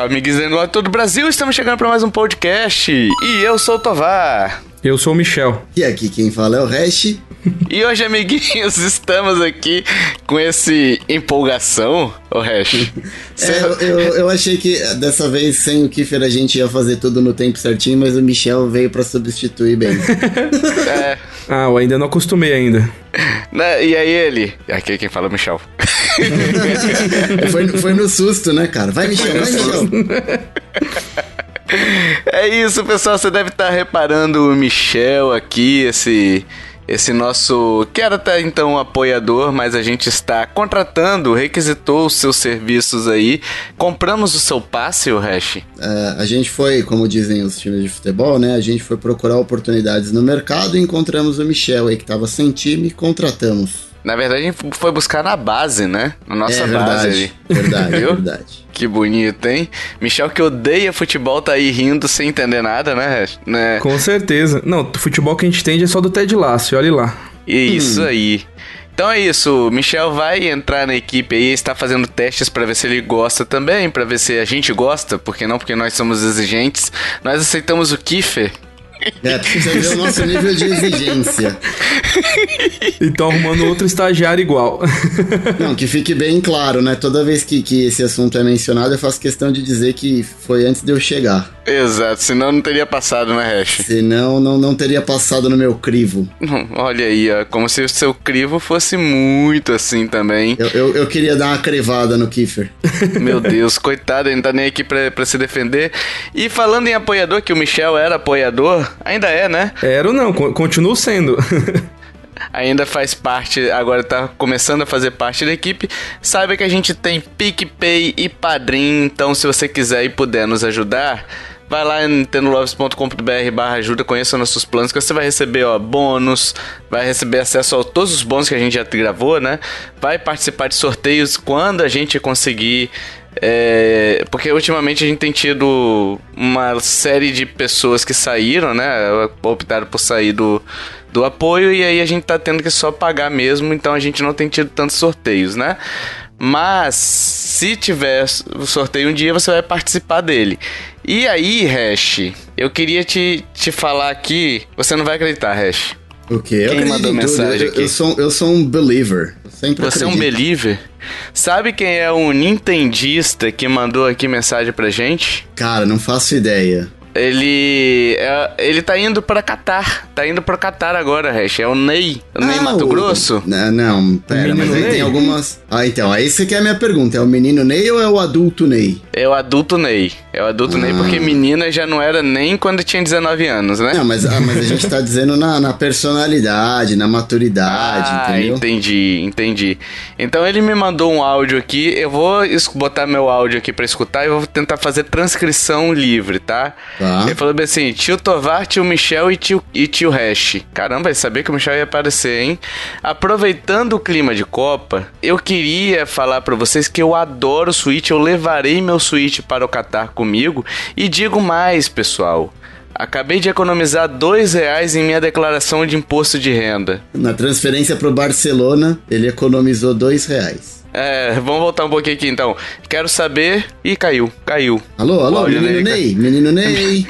salve, amiguinhos do todo o Brasil. Estamos chegando para mais um podcast. E eu sou o Tovar. Eu sou o Michel. E aqui quem fala é o Hash. E hoje, amiguinhos, estamos aqui com esse empolgação, o Hash. É, eu, eu, eu, achei que dessa vez, sem o Kiffer, a gente ia fazer tudo no tempo certinho, mas o Michel veio para substituir bem. é. Ah, eu ainda não acostumei ainda. Né? E aí ele? Aqui quem fala é o Michel. foi, foi no susto, né, cara? Vai, Michel, vai, Michel. É isso, pessoal. Você deve estar reparando o Michel aqui, esse esse nosso que era até então apoiador, mas a gente está contratando, requisitou os seus serviços aí. Compramos o seu passe, o Hash? É, a gente foi, como dizem os times de futebol, né? A gente foi procurar oportunidades no mercado e encontramos o Michel aí que estava sem time contratamos. Na verdade, a gente foi buscar na base, né? Na nossa é, base ali. Verdade, Viu? verdade. Que bonito, hein? Michel que odeia futebol tá aí rindo sem entender nada, né, né? Com certeza. Não, o futebol que a gente entende é só do Ted Lasso, olha lá. Isso hum. aí. Então é isso, o Michel vai entrar na equipe aí, está fazendo testes para ver se ele gosta também, para ver se a gente gosta, porque não, porque nós somos exigentes. Nós aceitamos o Kiffer, é, precisa ver o nosso nível de exigência. Então arrumando outro estagiário igual. Não, que fique bem claro, né? Toda vez que, que esse assunto é mencionado, eu faço questão de dizer que foi antes de eu chegar. Exato, senão não teria passado, né, Hash? Senão não, não teria passado no meu crivo. Olha aí, ó, como se o seu crivo fosse muito assim também. Eu, eu, eu queria dar uma crevada no Kiefer. Meu Deus, coitado, ele não tá nem aqui pra, pra se defender. E falando em apoiador, que o Michel era apoiador, Ainda é, né? Era não, continuo sendo. ainda faz parte, agora tá começando a fazer parte da equipe, saiba que a gente tem PicPay e Padrim, então se você quiser e puder nos ajudar, vai lá em nintendolovers.com.br barra ajuda, conheça nossos planos, que você vai receber ó, bônus, vai receber acesso a todos os bônus que a gente já gravou, né? Vai participar de sorteios quando a gente conseguir é, porque ultimamente a gente tem tido uma série de pessoas que saíram, né? Optaram por sair do, do apoio e aí a gente tá tendo que só pagar mesmo, então a gente não tem tido tantos sorteios, né? Mas se tiver sorteio um dia, você vai participar dele. E aí, Hash, eu queria te, te falar aqui. Você não vai acreditar, Hash. O quê? Quem mandou mensagem eu, aqui? Eu sou, eu sou um believer. Sempre Você acredito. é um believer? Sabe quem é o nintendista que mandou aqui mensagem pra gente? Cara, não faço ideia. Ele. É, ele tá indo pra Catar. Tá indo pro Catar agora, Hash. É o Ney. O Ney ah, Mato o, Grosso? Não, não pera, mas aí Ney? tem algumas. Ah, então, aí você quer a minha pergunta: é o menino Ney ou é o adulto Ney? É o adulto Ney. É o adulto ah. Ney porque menina já não era nem quando tinha 19 anos, né? Não, mas, ah, mas a gente tá dizendo na, na personalidade, na maturidade, ah, entendeu? Entendi, entendi. Então ele me mandou um áudio aqui. Eu vou botar meu áudio aqui pra escutar e vou tentar fazer transcrição livre, tá? Tá. Ele falou bem assim: tio Tovar, tio Michel e tio, e tio Hash. Caramba, sabia que o Michel ia aparecer, hein? Aproveitando o clima de Copa, eu queria falar para vocês que eu adoro Switch. Eu levarei meu Switch para o Qatar comigo. E digo mais, pessoal. Acabei de economizar dois reais em minha declaração de imposto de renda. Na transferência para o Barcelona, ele economizou dois reais. É, vamos voltar um pouquinho aqui então. Quero saber. Ih, caiu, caiu. Alô, alô, menino Ney, menino Ney.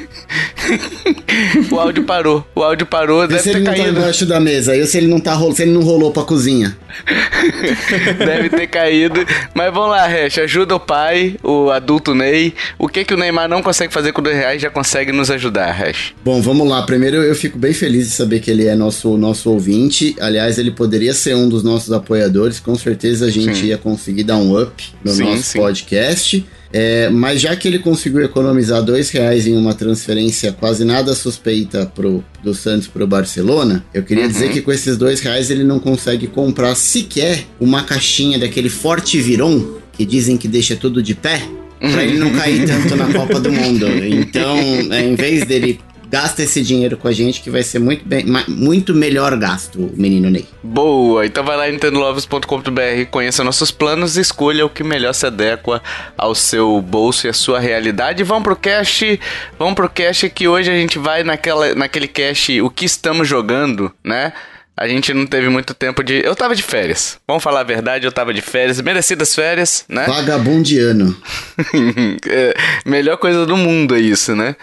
o áudio parou, o áudio parou, deve se ter ele caído. Não tá embaixo da mesa, aí se ele não tá se ele não rolou pra cozinha. deve ter caído. Mas vamos lá, Hash, ajuda o pai, o adulto Ney. O que que o Neymar não consegue fazer com dois reais já consegue nos ajudar, Hash? Bom, vamos lá. Primeiro eu fico bem feliz de saber que ele é nosso, nosso ouvinte. Aliás, ele poderia ser um dos nossos apoiadores. Com certeza a gente Sim. ia conseguir dar um up no sim, nosso sim. podcast. É, mas já que ele conseguiu economizar dois reais em uma transferência quase nada suspeita pro, do Santos para o Barcelona, eu queria uhum. dizer que com esses dois reais ele não consegue comprar sequer uma caixinha daquele Forte Viron, que dizem que deixa tudo de pé, para ele não cair tanto na Copa do Mundo. Então, é, em vez dele gasta esse dinheiro com a gente que vai ser muito, bem, muito melhor gasto, menino Ney. Boa, então vai lá em nintendolovers.com.br, conheça nossos planos e escolha o que melhor se adequa ao seu bolso e à sua realidade. Vamos pro cast, vamos pro cast que hoje a gente vai naquela, naquele cast o que estamos jogando, né? A gente não teve muito tempo de. Eu tava de férias. Vamos falar a verdade, eu tava de férias, merecidas férias, né? Vagabundiano. é, melhor coisa do mundo é isso, né?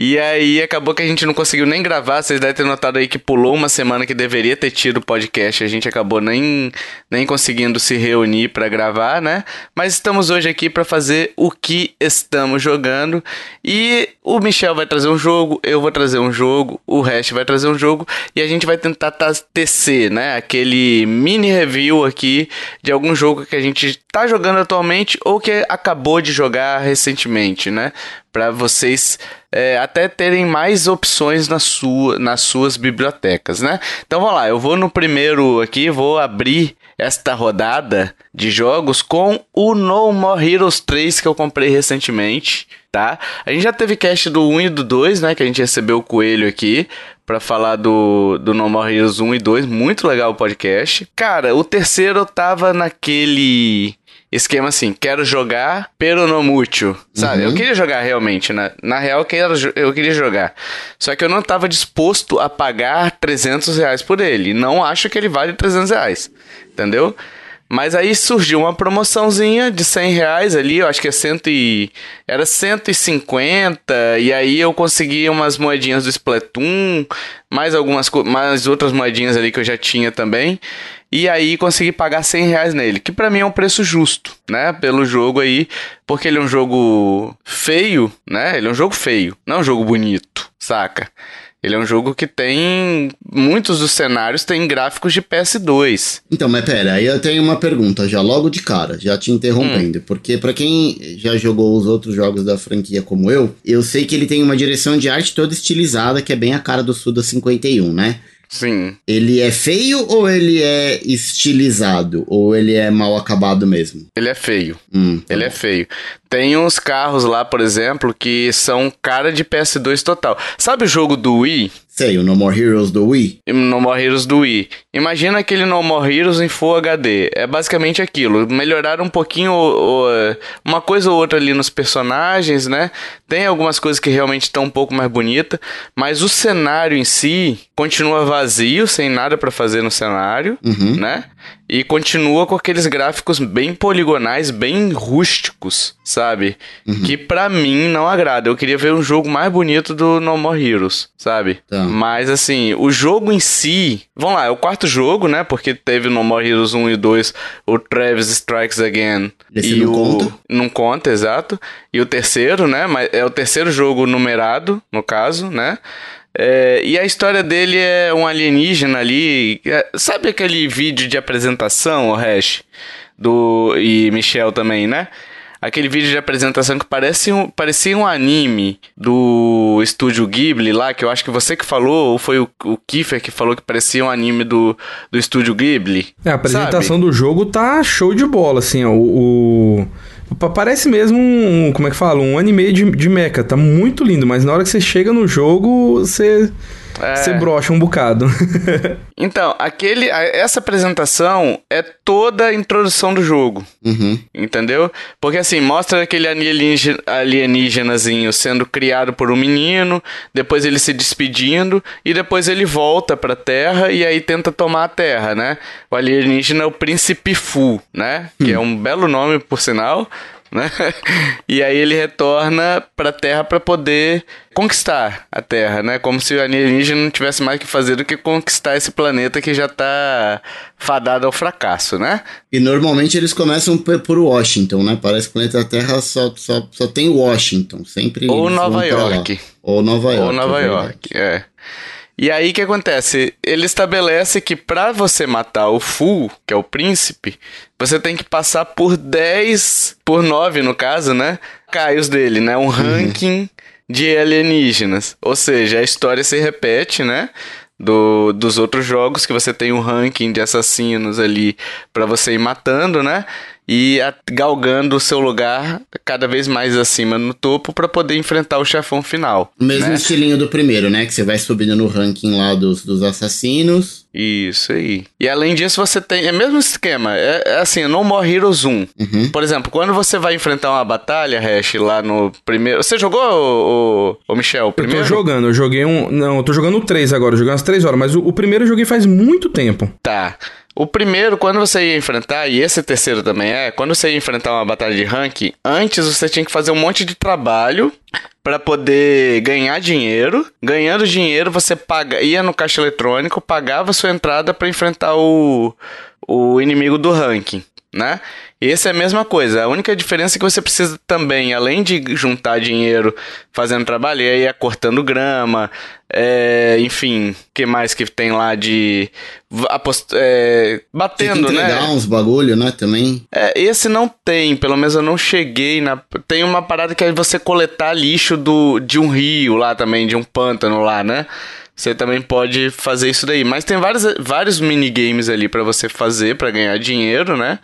E aí acabou que a gente não conseguiu nem gravar. Vocês devem ter notado aí que pulou uma semana que deveria ter tido o podcast. A gente acabou nem, nem conseguindo se reunir para gravar, né? Mas estamos hoje aqui para fazer o que estamos jogando. E o Michel vai trazer um jogo, eu vou trazer um jogo, o Hash vai trazer um jogo. E a gente vai tentar tecer, né? Aquele mini review aqui de algum jogo que a gente tá jogando atualmente ou que acabou de jogar recentemente, né? Para vocês é, até terem mais opções na sua, nas suas bibliotecas, né? Então vamos lá, eu vou no primeiro aqui, vou abrir esta rodada de jogos com o No More Heroes 3 que eu comprei recentemente, tá? A gente já teve cast do 1 e do 2, né? Que a gente recebeu o coelho aqui para falar do, do No More Heroes 1 e 2. Muito legal o podcast. Cara, o terceiro eu tava naquele esquema assim, quero jogar, pero no mucho, sabe? Uhum. Eu queria jogar realmente, na, na real eu queria, eu queria jogar. Só que eu não estava disposto a pagar 300 reais por ele. Não acho que ele vale 300 reais, entendeu? Mas aí surgiu uma promoçãozinha de 100 reais ali, eu acho que é cento e... era 150, e aí eu consegui umas moedinhas do Splatoon, mais algumas mais outras moedinhas ali que eu já tinha também. E aí consegui pagar 100 reais nele, que para mim é um preço justo, né? Pelo jogo aí, porque ele é um jogo feio, né? Ele é um jogo feio, não é um jogo bonito, saca? Ele é um jogo que tem. Muitos dos cenários têm gráficos de PS2. Então, mas pera, aí eu tenho uma pergunta já logo de cara, já te interrompendo. Hum. Porque para quem já jogou os outros jogos da franquia como eu, eu sei que ele tem uma direção de arte toda estilizada, que é bem a cara do Suda 51, né? Sim. Ele é feio ou ele é estilizado? Ou ele é mal acabado mesmo? Ele é feio. Hum, tá ele bom. é feio. Tem uns carros lá, por exemplo, que são cara de PS2 total. Sabe o jogo do Wii? Sei, o No More Heroes do Wii. No More Heroes do Wii. Imagina aquele No More Heroes em Full HD. É basicamente aquilo. Melhoraram um pouquinho o, o, uma coisa ou outra ali nos personagens, né? Tem algumas coisas que realmente estão um pouco mais bonitas, mas o cenário em si continua vazio, sem nada para fazer no cenário, uhum. né? E continua com aqueles gráficos bem poligonais, bem rústicos, sabe? Uhum. Que para mim não agrada. Eu queria ver um jogo mais bonito do No More Heroes, sabe? Tá. Mas assim, o jogo em si. Vamos lá, é o quarto jogo, né? Porque teve No More Heroes 1 e 2, o Travis Strikes Again. Esse e não o... conta? Não conta, exato. E o terceiro, né? Mas é o terceiro jogo numerado, no caso, né? É, e a história dele é um alienígena ali. É, sabe aquele vídeo de apresentação, o Hash? Do, e Michel também, né? Aquele vídeo de apresentação que parece um, parecia um anime do estúdio Ghibli lá, que eu acho que você que falou, ou foi o, o Kiefer que falou que parecia um anime do, do estúdio Ghibli. É, a apresentação sabe? do jogo tá show de bola, assim, ó. o... o Parece mesmo um, como é que fala? Um anime de, de mecha. Tá muito lindo, mas na hora que você chega no jogo, você. É. Você brocha um bocado. então, aquele, essa apresentação é toda a introdução do jogo. Uhum. Entendeu? Porque assim, mostra aquele alienígena, alienígenazinho sendo criado por um menino, depois ele se despedindo, e depois ele volta pra Terra e aí tenta tomar a Terra, né? O alienígena é o Príncipe Fu, né? Que é um belo nome, por sinal né? E aí ele retorna para a Terra para poder conquistar a Terra, né? Como se o alienígena não tivesse mais que fazer do que conquistar esse planeta que já está fadado ao fracasso, né? E normalmente eles começam por Washington, né? Parece que o planeta Terra só, só, só tem Washington, sempre. Ou Nova York. Ou Nova York. Ou Nova é York, é. E aí o que acontece? Ele estabelece que para você matar o Fu, que é o príncipe, você tem que passar por 10, por 9 no caso, né? Caios dele, né? Um uhum. ranking de alienígenas. Ou seja, a história se repete, né? Do, dos outros jogos que você tem um ranking de assassinos ali para você ir matando, né? E a, galgando o seu lugar cada vez mais acima no topo para poder enfrentar o chefão final. O mesmo né? estilinho do primeiro, né? Que você vai subindo no ranking lá dos, dos assassinos. Isso aí. E além disso, você tem. É o mesmo esquema. É, é assim, No More Heroes 1. Uhum. Por exemplo, quando você vai enfrentar uma batalha, Hash, lá no primeiro. Você jogou, o, o, o Michel, o primeiro? Eu tô jogando, eu joguei um. Não, eu tô jogando o 3 agora, eu joguei umas 3 horas, mas o, o primeiro eu joguei faz muito tempo. Tá. O primeiro, quando você ia enfrentar, e esse terceiro também é, quando você ia enfrentar uma batalha de ranking, antes você tinha que fazer um monte de trabalho para poder ganhar dinheiro. Ganhando dinheiro, você paga, ia no caixa eletrônico, pagava sua entrada para enfrentar o, o inimigo do ranking né? Esse é a mesma coisa. A única diferença é que você precisa também, além de juntar dinheiro fazendo trabalho, e aí é cortando grama, é, enfim, que mais que tem lá de apost é, batendo, tem que né? uns bagulho, né, também. É, esse não tem, pelo menos eu não cheguei na tem uma parada que é você coletar lixo do de um rio lá também, de um pântano lá, né? Você também pode fazer isso daí. Mas tem vários, vários minigames ali para você fazer para ganhar dinheiro, né?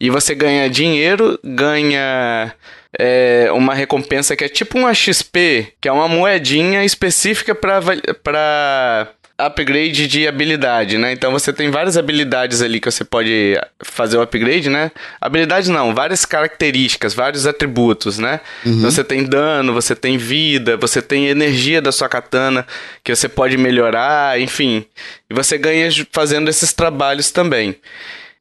E você ganha dinheiro, ganha é, uma recompensa que é tipo uma XP, que é uma moedinha específica para upgrade de habilidade, né? Então você tem várias habilidades ali que você pode fazer o upgrade, né? Habilidades não, várias características, vários atributos, né? Uhum. Então você tem dano, você tem vida, você tem energia da sua katana que você pode melhorar, enfim. E você ganha fazendo esses trabalhos também.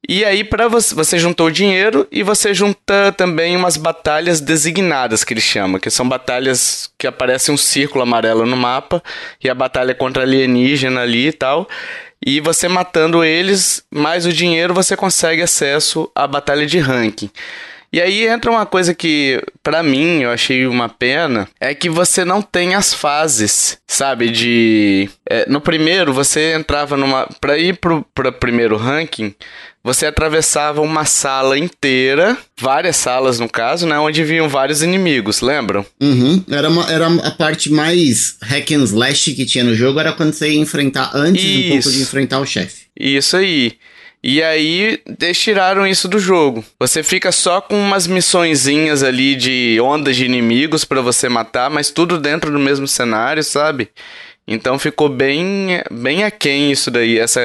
E aí, para você, você juntou o dinheiro e você junta também umas batalhas designadas, que eles chamam, que são batalhas que aparecem um círculo amarelo no mapa, e a batalha contra alienígena ali e tal. E você matando eles, mais o dinheiro, você consegue acesso à batalha de ranking. E aí entra uma coisa que, para mim, eu achei uma pena, é que você não tem as fases, sabe? De. É, no primeiro, você entrava numa. Pra ir pro, pro primeiro ranking, você atravessava uma sala inteira, várias salas no caso, né? Onde vinham vários inimigos, lembram? Uhum. Era, uma, era a parte mais hack and slash que tinha no jogo, era quando você ia enfrentar, antes Isso. um pouco de enfrentar o chefe. Isso aí. E aí, eles tiraram isso do jogo. Você fica só com umas missõezinhas ali de ondas de inimigos para você matar, mas tudo dentro do mesmo cenário, sabe? Então ficou bem, bem aquém isso daí, essa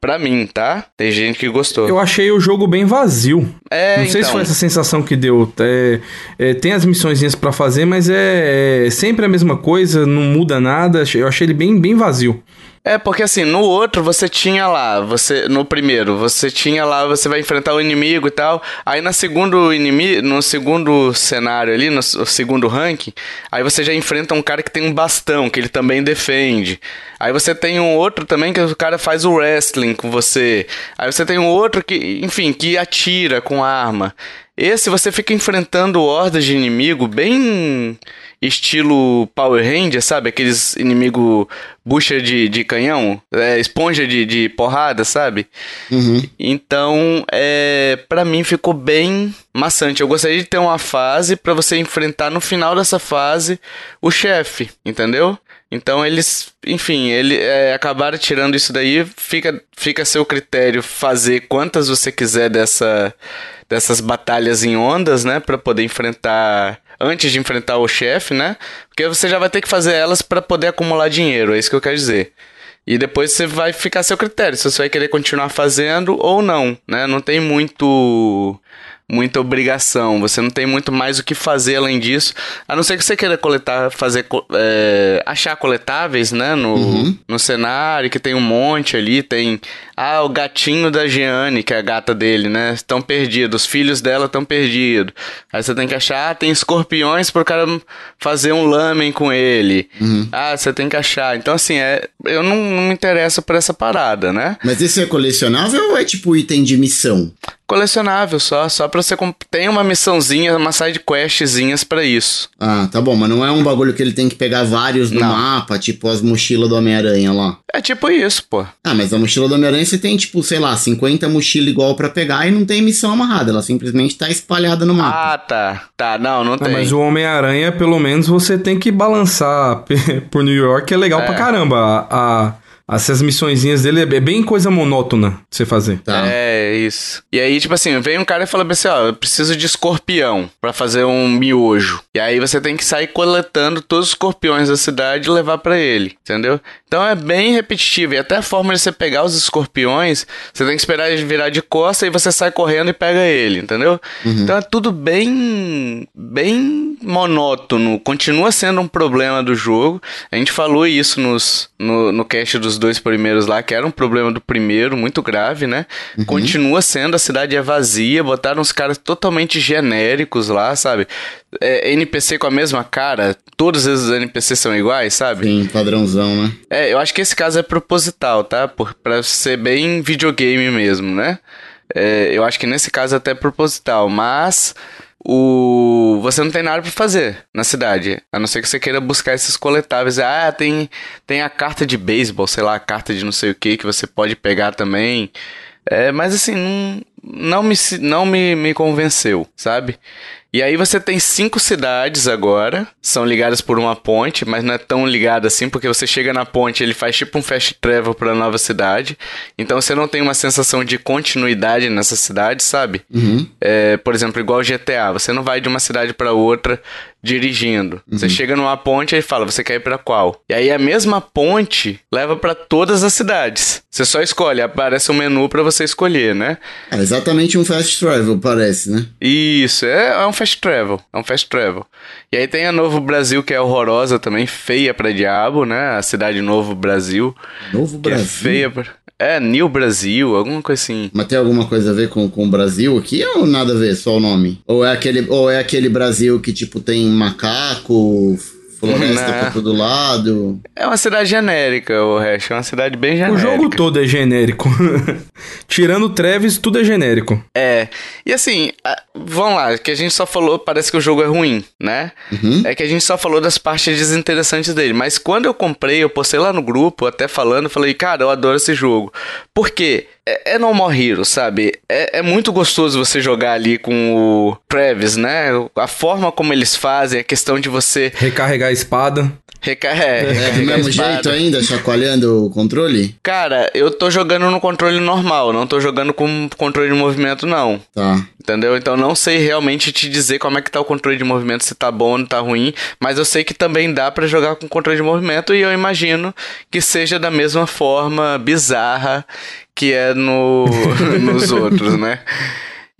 Pra mim, tá? Tem gente que gostou. Eu achei o jogo bem vazio. É, Não sei então... se foi essa sensação que deu. É, é, tem as missõezinhas para fazer, mas é, é, sempre a mesma coisa, não muda nada. Eu achei ele bem, bem vazio. É, porque assim, no outro você tinha lá, você no primeiro, você tinha lá, você vai enfrentar o inimigo e tal. Aí na segundo inimigo, no segundo cenário ali, no segundo ranking, aí você já enfrenta um cara que tem um bastão, que ele também defende. Aí você tem um outro também que o cara faz o wrestling com você. Aí você tem um outro que, enfim, que atira com arma. Esse você fica enfrentando hordas de inimigo bem estilo Power Ranger, sabe? Aqueles inimigo bucha de, de canhão, é, esponja de, de porrada, sabe? Uhum. Então, é, para mim ficou bem maçante. Eu gostaria de ter uma fase para você enfrentar no final dessa fase o chefe, entendeu? Então eles, enfim, ele é, acabaram tirando isso daí. Fica, fica a seu critério fazer quantas você quiser dessa, dessas batalhas em ondas, né, para poder enfrentar antes de enfrentar o chefe, né? Porque você já vai ter que fazer elas para poder acumular dinheiro, é isso que eu quero dizer. E depois você vai ficar a seu critério, se você vai querer continuar fazendo ou não, né? Não tem muito muita obrigação, você não tem muito mais o que fazer além disso, a não ser que você queira coletar, fazer, é, achar coletáveis, né, no, uhum. no cenário, que tem um monte ali, tem, ah, o gatinho da Jeanne, que é a gata dele, né, estão perdidos, os filhos dela estão perdidos, aí você tem que achar, ah, tem escorpiões pro cara fazer um lamen com ele, uhum. ah, você tem que achar, então assim, é, eu não, não me interesso por essa parada, né. Mas esse é colecionável ou é tipo item de missão? colecionável só, só pra você tem uma missãozinha, uma side questzinhas para isso. Ah, tá bom, mas não é um bagulho que ele tem que pegar vários no não. mapa, tipo as mochilas do Homem-Aranha lá. É tipo isso, pô. Ah, mas a mochila do Homem-Aranha você tem tipo, sei lá, 50 mochilas igual para pegar e não tem missão amarrada, ela simplesmente tá espalhada no mapa. Ah, tá. Tá, não, não, não tem. Mas o Homem-Aranha, pelo menos você tem que balançar por New York, é legal é. pra caramba. a, a essas missõezinhas dele é bem coisa monótona de você fazer. Tá. É, isso. E aí, tipo assim, vem um cara e fala assim, ó, eu preciso de escorpião para fazer um miojo. E aí você tem que sair coletando todos os escorpiões da cidade e levar para ele, entendeu? Então é bem repetitivo. E até a forma de você pegar os escorpiões, você tem que esperar ele virar de costa e você sai correndo e pega ele, entendeu? Uhum. Então é tudo bem, bem monótono. Continua sendo um problema do jogo. A gente falou isso nos, no, no cast dos dois primeiros lá, que era um problema do primeiro, muito grave, né? Uhum. Continua sendo, a cidade é vazia, botaram uns caras totalmente genéricos lá, sabe? É, NPC com a mesma cara, todos esses NPCs são iguais, sabe? Sim, padrãozão, né? É, eu acho que esse caso é proposital, tá? Por, pra ser bem videogame mesmo, né? É, eu acho que nesse caso é até proposital, mas o você não tem nada para fazer na cidade, a não ser que você queira buscar esses coletáveis. Ah, tem tem a carta de beisebol, sei lá, a carta de não sei o que que você pode pegar também. É, mas assim, não, não me não me, me convenceu, sabe? E aí você tem cinco cidades agora, são ligadas por uma ponte, mas não é tão ligada assim, porque você chega na ponte, ele faz tipo um fast travel para nova cidade. Então você não tem uma sensação de continuidade nessa cidade, sabe? Uhum. É, por exemplo, igual GTA, você não vai de uma cidade para outra dirigindo. Uhum. Você chega numa ponte e fala, você quer ir para qual? E aí a mesma ponte leva para todas as cidades. Você só escolhe, aparece um menu para você escolher, né? É exatamente um fast travel, parece, né? Isso, é, é um fast travel, é um fast travel. E aí tem a Novo Brasil, que é horrorosa também, feia pra diabo, né? A cidade Novo Brasil. Novo Brasil? é feia pra... É, New Brasil, alguma coisa assim. Mas tem alguma coisa a ver com, com o Brasil aqui ou nada a ver, só o nome? Ou é aquele, ou é aquele Brasil que, tipo, tem macaco, floresta pra todo lado. É uma cidade genérica, o resto. É uma cidade bem genérica. O jogo todo é genérico. Tirando Travis, tudo é genérico. É. E assim, vamos lá, que a gente só falou, parece que o jogo é ruim, né? Uhum. É que a gente só falou das partes desinteressantes dele. Mas quando eu comprei, eu postei lá no grupo, até falando, falei, cara, eu adoro esse jogo. Por quê? É, é No More Hero, sabe? É, é muito gostoso você jogar ali com o Travis, né? A forma como eles fazem, a questão de você... Recarregar a espada. Recarrega. É, é, do mesmo jeito ainda, chacoalhando o controle? Cara, eu tô jogando no controle normal, não tô jogando com controle de movimento, não. Tá. Entendeu? Então não sei realmente te dizer como é que tá o controle de movimento, se tá bom ou tá ruim, mas eu sei que também dá para jogar com controle de movimento e eu imagino que seja da mesma forma bizarra que é no, nos outros, né?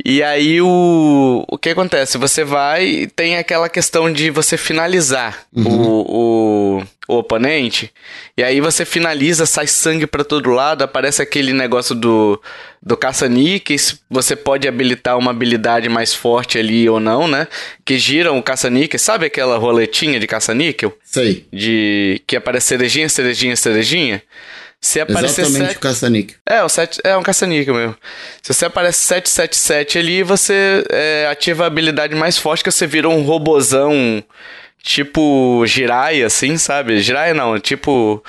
E aí o, o que acontece? Você vai e tem aquela questão de você finalizar uhum. o, o, o, oponente. E aí você finaliza, sai sangue para todo lado, aparece aquele negócio do, do caça-níqueis. Você pode habilitar uma habilidade mais forte ali ou não, né? Que giram o caça-níqueis. Sabe aquela roletinha de caça-níquel? Sei. De que aparece cerejinha, cerejinha, cerejinha? Se aparecer Exatamente sete... o caça-níquel. É, o sete... é um caça-níquel mesmo. Se você aparece 777 ali, você é, ativa a habilidade mais forte, que você vira um robozão tipo Jiraiya, assim, sabe? Jiraiya não, tipo...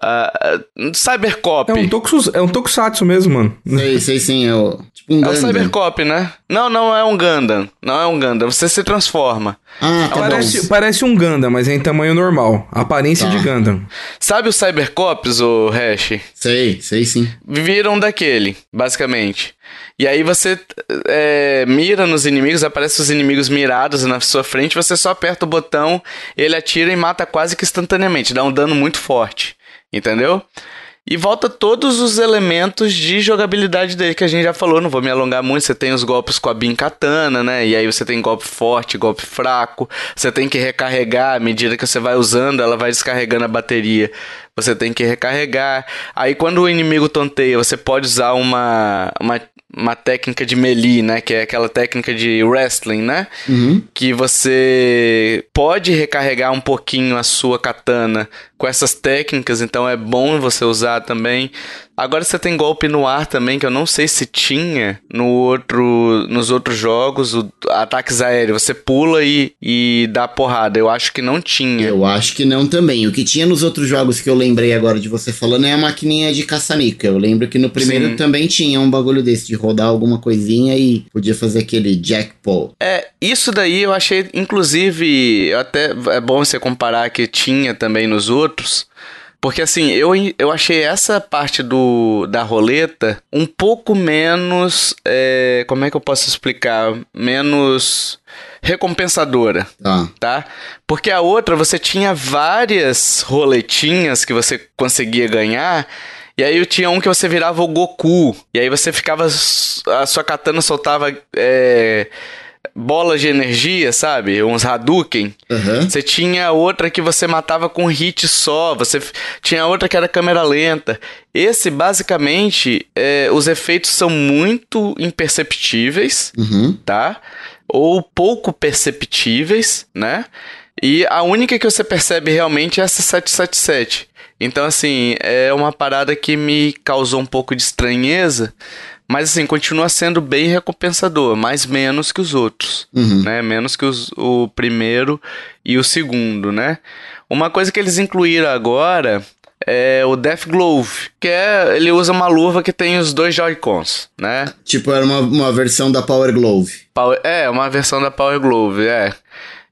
Uh, Cybercop. É um, tokus, é um Tokusatsu mesmo, mano. Sei, sei sim, é o, tipo um É o Cybercop, né? Não, não é um Gundam. Não é um Gundam, você se transforma. Ah, tá parece, bom. parece um Gundam, mas é em tamanho normal. Aparência tá. de Gundam. Sabe os Cybercops, o Hash? Sei, sei sim. Viram daquele, basicamente. E aí você é, mira nos inimigos, aparecem os inimigos mirados na sua frente, você só aperta o botão, ele atira e mata quase que instantaneamente, dá um dano muito forte entendeu? E volta todos os elementos de jogabilidade dele que a gente já falou, não vou me alongar muito. Você tem os golpes com a Bin Katana, né? E aí você tem golpe forte, golpe fraco. Você tem que recarregar à medida que você vai usando, ela vai descarregando a bateria. Você tem que recarregar. Aí quando o inimigo tonteia, você pode usar uma, uma uma técnica de melee, né? Que é aquela técnica de wrestling, né? Uhum. Que você pode recarregar um pouquinho a sua katana com essas técnicas, então é bom você usar também. Agora você tem golpe no ar também, que eu não sei se tinha no outro, nos outros jogos, o, ataques aéreos. Você pula e, e dá porrada. Eu acho que não tinha. Eu acho que não também. O que tinha nos outros jogos que eu lembrei agora de você falando é a maquininha de caça-níquel. Eu lembro que no primeiro Sim. também tinha um bagulho desse, de rodar alguma coisinha e podia fazer aquele jackpot. É, isso daí eu achei, inclusive, até é bom você comparar que tinha também nos outros Porque assim, eu, eu achei essa parte do, da roleta um pouco menos. É, como é que eu posso explicar? Menos recompensadora, ah. tá? Porque a outra você tinha várias roletinhas que você conseguia ganhar. E aí tinha um que você virava o Goku. E aí você ficava. A sua katana soltava. É, bolas de energia, sabe? Uns Hadouken. Uhum. Você tinha outra que você matava com hit só. Você tinha outra que era câmera lenta. Esse, basicamente, é, os efeitos são muito imperceptíveis, uhum. tá? Ou pouco perceptíveis, né? E a única que você percebe realmente é essa 777. Então, assim, é uma parada que me causou um pouco de estranheza, mas assim, continua sendo bem recompensador, mas menos que os outros, uhum. né? Menos que os, o primeiro e o segundo, né? Uma coisa que eles incluíram agora é o Death Glove, que é ele usa uma luva que tem os dois Joy-Cons, né? Tipo, era uma, uma versão da Power Glove. Power, é, uma versão da Power Glove, é.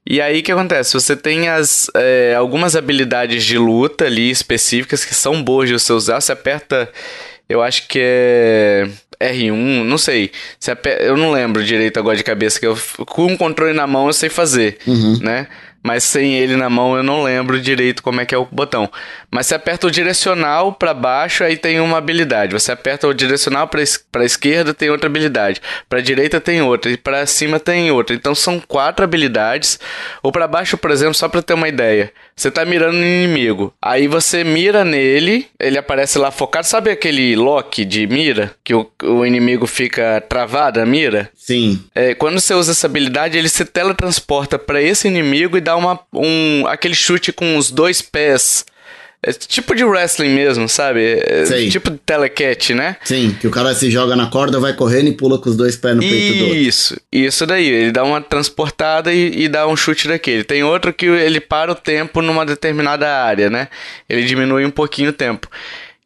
E aí o que acontece? Você tem as, é, algumas habilidades de luta ali específicas que são boas de você usar. Você aperta, eu acho que é R1, não sei. Se eu não lembro direito agora de cabeça, que eu com um controle na mão eu sei fazer, uhum. né? Mas sem ele na mão eu não lembro direito como é que é o botão. Mas você aperta o direcional para baixo, aí tem uma habilidade. Você aperta o direcional para a esquerda, tem outra habilidade. Para direita tem outra e para cima tem outra. Então são quatro habilidades. Ou para baixo, por exemplo, só para ter uma ideia. Você tá mirando no inimigo. Aí você mira nele, ele aparece lá focado. Sabe aquele lock de mira? Que o, o inimigo fica travado a mira? Sim. É, quando você usa essa habilidade, ele se teletransporta para esse inimigo e dá uma, um, aquele chute com os dois pés é tipo de wrestling mesmo, sabe? É. Tipo de telecat, né? Sim, que o cara se joga na corda, vai correndo e pula com os dois pés no peito do outro. Isso, isso daí. Ele dá uma transportada e, e, dá um chute daquele. Tem outro que ele para o tempo numa determinada área, né? Ele diminui um pouquinho o tempo.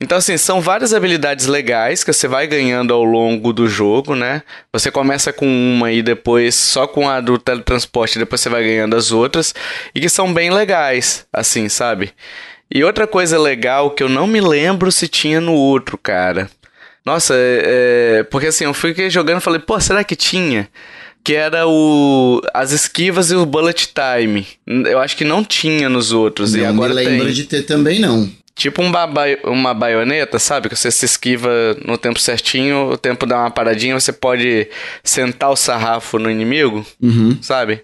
Então, assim, são várias habilidades legais que você vai ganhando ao longo do jogo, né? Você começa com uma e depois só com a do teletransporte, depois você vai ganhando as outras. E que são bem legais, assim, sabe? E outra coisa legal que eu não me lembro se tinha no outro, cara. Nossa, é, é, porque assim, eu fui jogando e falei, pô, será que tinha? Que era o as esquivas e o bullet time. Eu acho que não tinha nos outros. Não e agora me lembro tem. de ter também, não. Tipo um uma baioneta, sabe? Que você se esquiva no tempo certinho, o tempo dá uma paradinha, você pode sentar o sarrafo no inimigo, uhum. sabe?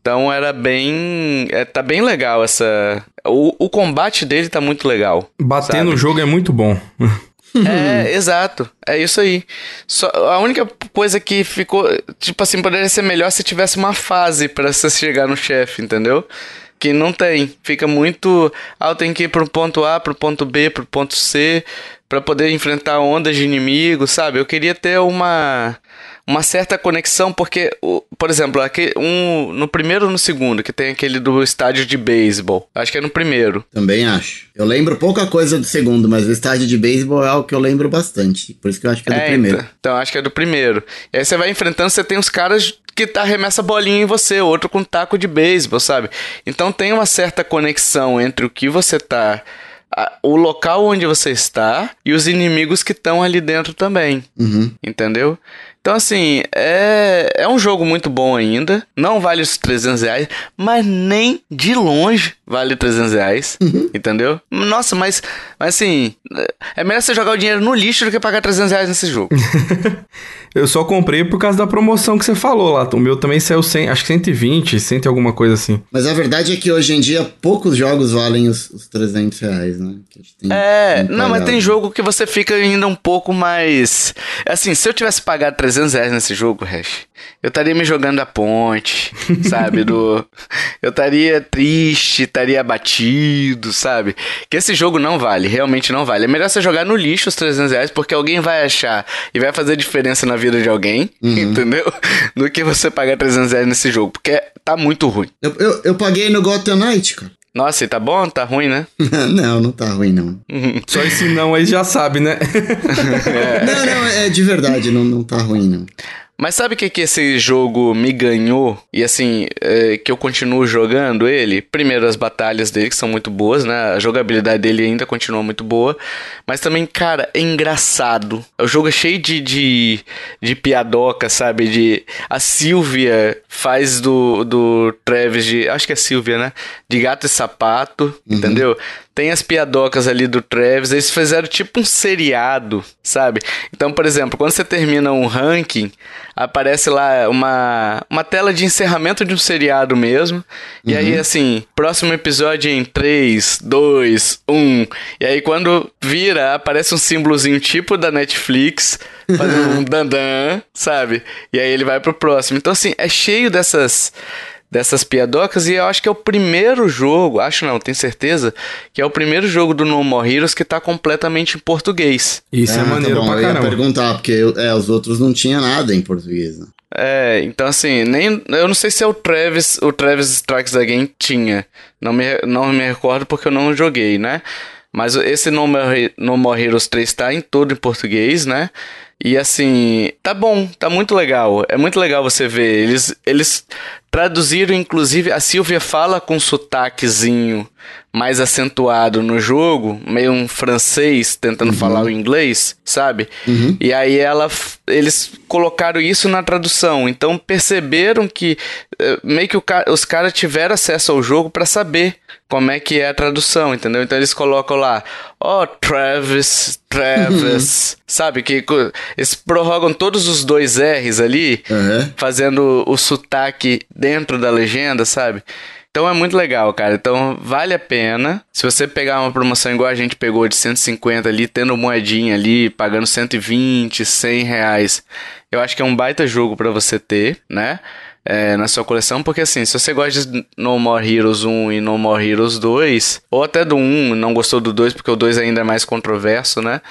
Então era bem. É, tá bem legal essa. O, o combate dele tá muito legal. Bater sabe? no jogo é muito bom. É, exato. É isso aí. Só, a única coisa que ficou. Tipo assim, poderia ser melhor se tivesse uma fase para você chegar no chefe, entendeu? Que não tem. Fica muito. Ah, eu tenho que ir pro ponto A, pro ponto B, pro ponto C, para poder enfrentar ondas de inimigos, sabe? Eu queria ter uma uma certa conexão, porque, por exemplo, aqui, um, no primeiro ou no segundo, que tem aquele do estádio de beisebol. Acho que é no primeiro. Também acho. Eu lembro pouca coisa do segundo, mas o estádio de beisebol é algo que eu lembro bastante. Por isso que eu acho que é do é, primeiro. Então, então, acho que é do primeiro. E aí você vai enfrentando, você tem os caras que tá arremessa bolinha em você, outro com taco de beisebol, sabe? Então tem uma certa conexão entre o que você tá o local onde você está e os inimigos que estão ali dentro também. Uhum. Entendeu? Então, assim, é, é um jogo muito bom ainda. Não vale os 300 reais, mas nem de longe vale 300 reais. Uhum. Entendeu? Nossa, mas, mas assim, é melhor você jogar o dinheiro no lixo do que pagar 300 reais nesse jogo. Eu só comprei por causa da promoção que você falou lá. O meu também saiu 100, acho que 120, 100 alguma coisa assim. Mas a verdade é que hoje em dia poucos jogos valem os, os 300 reais, né? Tem, é, não, mas tem jogo que você fica ainda um pouco mais. Assim, se eu tivesse pagado 300 reais nesse jogo, Hash, eu estaria me jogando a ponte, sabe? Do, eu estaria triste, estaria abatido, sabe? Que esse jogo não vale, realmente não vale. É melhor você jogar no lixo os 300 reais, porque alguém vai achar e vai fazer diferença na vida de alguém, uhum. entendeu? Do que você pagar 300 reais nesse jogo, porque tá muito ruim. Eu, eu, eu paguei no Gotham Knight, cara. Nossa, e tá bom? Tá ruim, né? não, não tá ruim, não. Só esse não aí já sabe, né? é. Não, não, é de verdade, não, não tá ruim, não. Mas sabe o que, que esse jogo me ganhou? E assim, é, que eu continuo jogando ele? Primeiro, as batalhas dele, que são muito boas, né? A jogabilidade dele ainda continua muito boa. Mas também, cara, é engraçado. O jogo é cheio de, de, de piadoca, sabe? De. A Silvia faz do, do Travis de. Acho que é Silvia, né? De gato e sapato, uhum. entendeu? Tem as piadocas ali do Travis, eles fizeram tipo um seriado, sabe? Então, por exemplo, quando você termina um ranking, aparece lá uma, uma tela de encerramento de um seriado mesmo. Uhum. E aí, uhum. assim, próximo episódio em 3, 2, 1. E aí, quando vira, aparece um símbolozinho tipo da Netflix, fazendo um dandan, sabe? E aí ele vai pro próximo. Então, assim, é cheio dessas dessas piadocas e eu acho que é o primeiro jogo, acho não, tenho certeza, que é o primeiro jogo do No More Heroes que tá completamente em português. Isso é, é maneiro tá bom, pra caramba. Eu ia perguntar, porque é, os outros não tinha nada em português, né? É, então assim, nem eu não sei se é o Travis, o Travis Strikes Again tinha. Não me, não me recordo porque eu não joguei, né? Mas esse No More, no More Heroes 3 tá em todo em português, né? E assim, tá bom, tá muito legal. É muito legal você ver. Eles, eles traduziram, inclusive, a Silvia fala com sotaquezinho mais acentuado no jogo, meio um francês tentando uhum. falar o inglês, sabe? Uhum. E aí ela, eles colocaram isso na tradução. Então perceberam que eh, meio que os caras tiveram acesso ao jogo para saber como é que é a tradução, entendeu? Então eles colocam lá, ó, oh, Travis, Travis, uhum. sabe? Que eles prorrogam todos os dois R's ali, fazendo o sotaque dentro da legenda, sabe? Então é muito legal, cara. Então vale a pena. Se você pegar uma promoção igual a gente pegou de 150 ali, tendo moedinha ali, pagando 120, 100 reais, eu acho que é um baita jogo para você ter, né? É, na sua coleção, porque assim, se você gosta de No More Heroes 1 e No More Heroes 2, ou até do 1, não gostou do 2 porque o 2 ainda é mais controverso, né?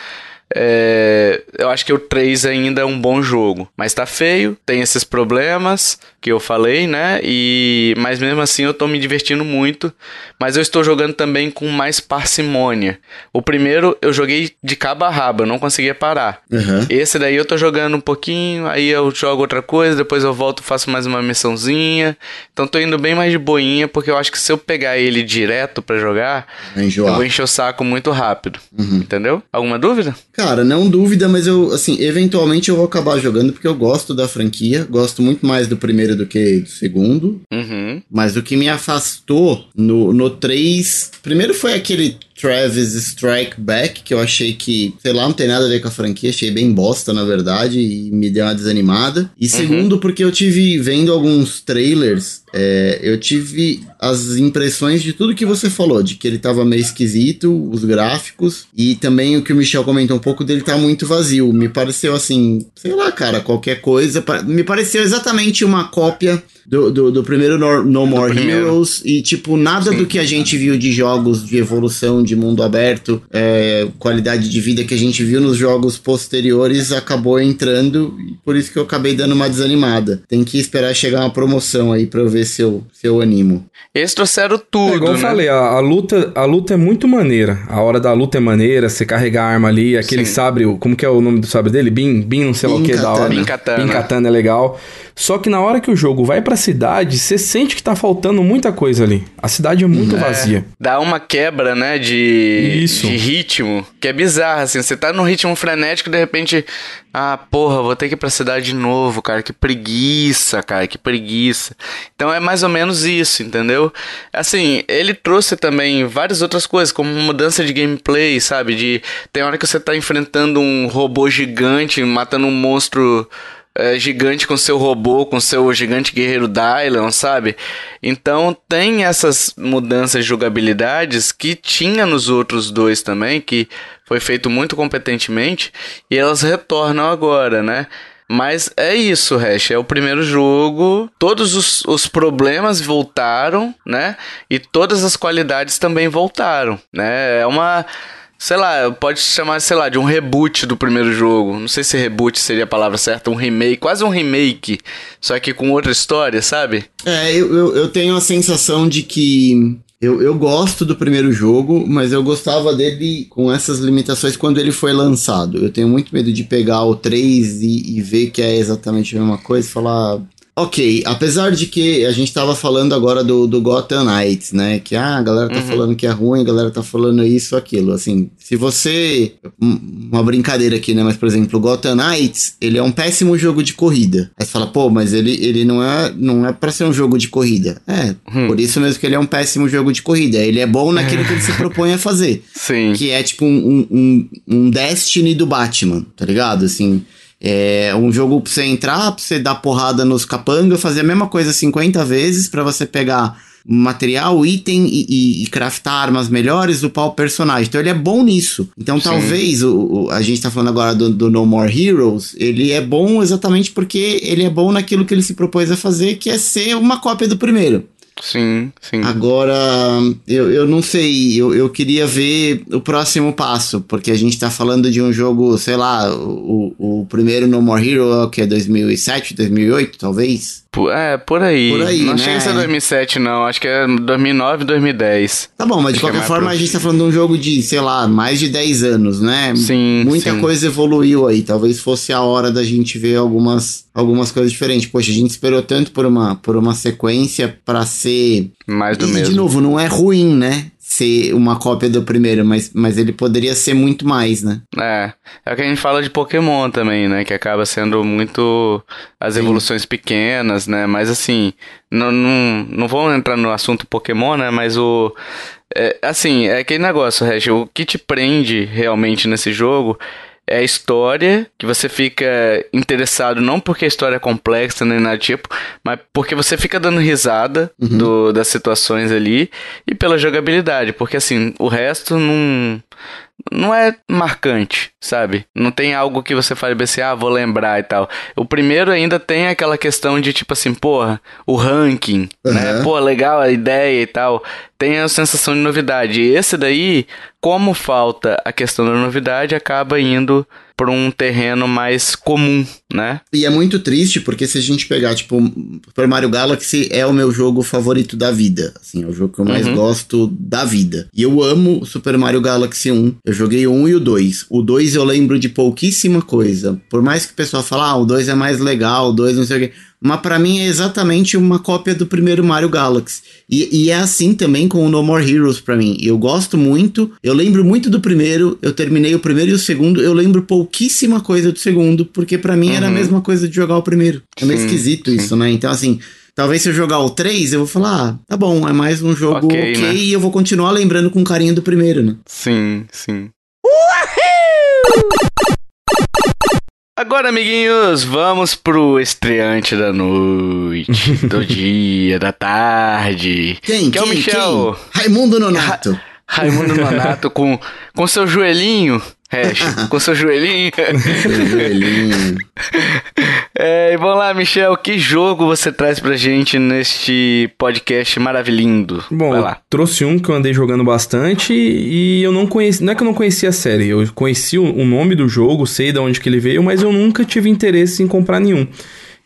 É, eu acho que o 3 ainda é um bom jogo, mas tá feio, tem esses problemas que eu falei, né? E mas mesmo assim eu tô me divertindo muito, mas eu estou jogando também com mais parcimônia. O primeiro eu joguei de cabo a rabo, eu não conseguia parar. Uhum. Esse daí eu tô jogando um pouquinho, aí eu jogo outra coisa, depois eu volto, faço mais uma missãozinha. Então tô indo bem mais de boinha, porque eu acho que se eu pegar ele direto para jogar, eu vou encher o saco muito rápido. Uhum. Entendeu? Alguma dúvida? Cara, não dúvida, mas eu, assim, eventualmente eu vou acabar jogando porque eu gosto da franquia, gosto muito mais do primeiro do que do segundo. Uhum. Mas o que me afastou no, no 3. Primeiro foi aquele Travis Strike Back, que eu achei que, sei lá, não tem nada a ver com a franquia, achei bem bosta, na verdade, e me deu uma desanimada. E uhum. segundo, uhum. porque eu tive vendo alguns trailers, é, eu tive as impressões de tudo que você falou, de que ele tava meio esquisito, os gráficos, e também o que o Michel comentou um pouco dele tá muito vazio. Me pareceu assim, sei lá, cara, qualquer coisa. Me pareceu exatamente uma cópia do, do, do primeiro No, no More Heroes e, tipo, nada Sim. do que a gente viu de jogos de evolução, de mundo aberto, é, qualidade de vida que a gente viu nos jogos posteriores acabou entrando e por isso que eu acabei dando uma desanimada. Tem que esperar chegar uma promoção aí pra eu ver se eu, se eu animo. Eles trouxeram tudo. É, igual né? eu falei, a, a, luta, a luta é muito maneira. A hora da luta é maneira, você carregar a arma ali, aquele Sim. sabre, como que é o nome do sabre dele? Bin, Bin, não sei lá o que da hora. Bin Katana. Bin Katana é legal. Só que na hora que o jogo vai pra cidade, você sente que tá faltando muita coisa ali. A cidade é muito é, vazia. Dá uma quebra, né, de, Isso. de ritmo, que é bizarro, assim. Você tá num ritmo frenético, de repente, ah, porra, vou ter que ir pra cidade de novo, cara. Que preguiça, cara, que preguiça. Então é mais ou menos isso, entendeu? Assim, ele trouxe também várias outras coisas, como mudança de gameplay, sabe? De tem hora que você tá enfrentando um robô gigante, matando um monstro é, gigante com seu robô, com seu gigante guerreiro Dylan, sabe? Então tem essas mudanças de jogabilidades que tinha nos outros dois também, que foi feito muito competentemente, e elas retornam agora, né? Mas é isso, Hash. É o primeiro jogo. Todos os, os problemas voltaram, né? E todas as qualidades também voltaram, né? É uma sei lá, pode chamar, sei lá, de um reboot do primeiro jogo. Não sei se reboot seria a palavra certa, um remake, quase um remake, só que com outra história, sabe? É, eu, eu, eu tenho a sensação de que Eu, eu gosto do primeiro jogo, mas eu gostava dele com essas limitações quando ele foi lançado. Eu tenho muito medo de pegar o 3 e, e ver que é exatamente a mesma coisa falar, Ok, apesar de que a gente tava falando agora do, do Gotham Knights, né? Que ah, a galera tá uhum. falando que é ruim, a galera tá falando isso, aquilo. Assim, se você. Uma brincadeira aqui, né? Mas, por exemplo, o Gotham Knights, ele é um péssimo jogo de corrida. Aí você fala, pô, mas ele, ele não é não é pra ser um jogo de corrida. É, uhum. por isso mesmo que ele é um péssimo jogo de corrida. Ele é bom naquilo que ele se propõe a fazer. Sim. Que é tipo um, um, um Destiny do Batman, tá ligado? Assim. É um jogo pra você entrar, pra você dar porrada nos capanga, fazer a mesma coisa 50 vezes para você pegar material, item e, e, e, craftar armas melhores do pau personagem. Então ele é bom nisso. Então Sim. talvez o, o, a gente tá falando agora do, do, No More Heroes, ele é bom exatamente porque ele é bom naquilo que ele se propôs a fazer, que é ser uma cópia do primeiro. Sim, sim. Agora, eu, eu não sei, eu, eu queria ver o próximo passo, porque a gente tá falando de um jogo, sei lá, o, o primeiro No More Hero, que é 2007, 2008, talvez. É, por aí. Por aí, não né? chega a ser 2007, não. Acho que é 2009, 2010. Tá bom, mas de qualquer é forma a gente tá falando de um jogo de, sei lá, mais de 10 anos, né? Sim. Muita sim. coisa evoluiu aí. Talvez fosse a hora da gente ver algumas, algumas coisas diferentes. Poxa, a gente esperou tanto por uma, por uma sequência para ser. Mais do e, mesmo. de novo, não é ruim, né? ser uma cópia do primeiro, mas, mas ele poderia ser muito mais, né? É. É o que a gente fala de Pokémon também, né? Que acaba sendo muito as Sim. evoluções pequenas, né? Mas assim, não, não, não vou entrar no assunto Pokémon, né? Mas o. É, assim, é aquele negócio, Regi, o que te prende realmente nesse jogo é a história, que você fica interessado não porque a história é complexa nem nada tipo, mas porque você fica dando risada uhum. do, das situações ali e pela jogabilidade, porque assim, o resto não não é marcante, sabe? Não tem algo que você fale assim, ah, vou lembrar e tal. O primeiro ainda tem aquela questão de tipo assim, porra, o ranking, uhum. né? Pô, legal a ideia e tal. Tem a sensação de novidade. E esse daí, como falta a questão da novidade, acaba indo para um terreno mais comum, né? E é muito triste porque se a gente pegar, tipo, Super Mario Galaxy é o meu jogo favorito da vida, assim, é o jogo que eu mais uhum. gosto da vida. E eu amo Super Mario Galaxy 1. Eu joguei o 1 e o 2. O 2 eu lembro de pouquíssima coisa. Por mais que o pessoal fale, ah, o 2 é mais legal, o 2 não sei o quê mas para mim é exatamente uma cópia do primeiro Mario Galaxy. E, e é assim também com o No More Heroes para mim. Eu gosto muito, eu lembro muito do primeiro, eu terminei o primeiro e o segundo, eu lembro pouquíssima coisa do segundo, porque para mim uhum. era a uhum. mesma coisa de jogar o primeiro. É meio sim, esquisito sim. isso, né? Então assim, Talvez se eu jogar o 3, eu vou falar, ah, tá bom, é mais um jogo ok, okay né? e eu vou continuar lembrando com carinho do primeiro, né? Sim, sim. Uhul! Agora, amiguinhos, vamos pro estreante da noite, do dia, da tarde. Quem? Que quem, é o Michel. Quem? Raimundo Nonato. Ra Raimundo Nonato com, com seu joelhinho Hash, com seu joelhinho. seu joelhinho. É, e vamos lá, Michel, que jogo você traz pra gente neste podcast maravilhindo? Bom, Vai lá. trouxe um que eu andei jogando bastante e eu não conheci, não é que eu não conhecia a série, eu conheci o nome do jogo, sei de onde que ele veio, mas eu nunca tive interesse em comprar nenhum.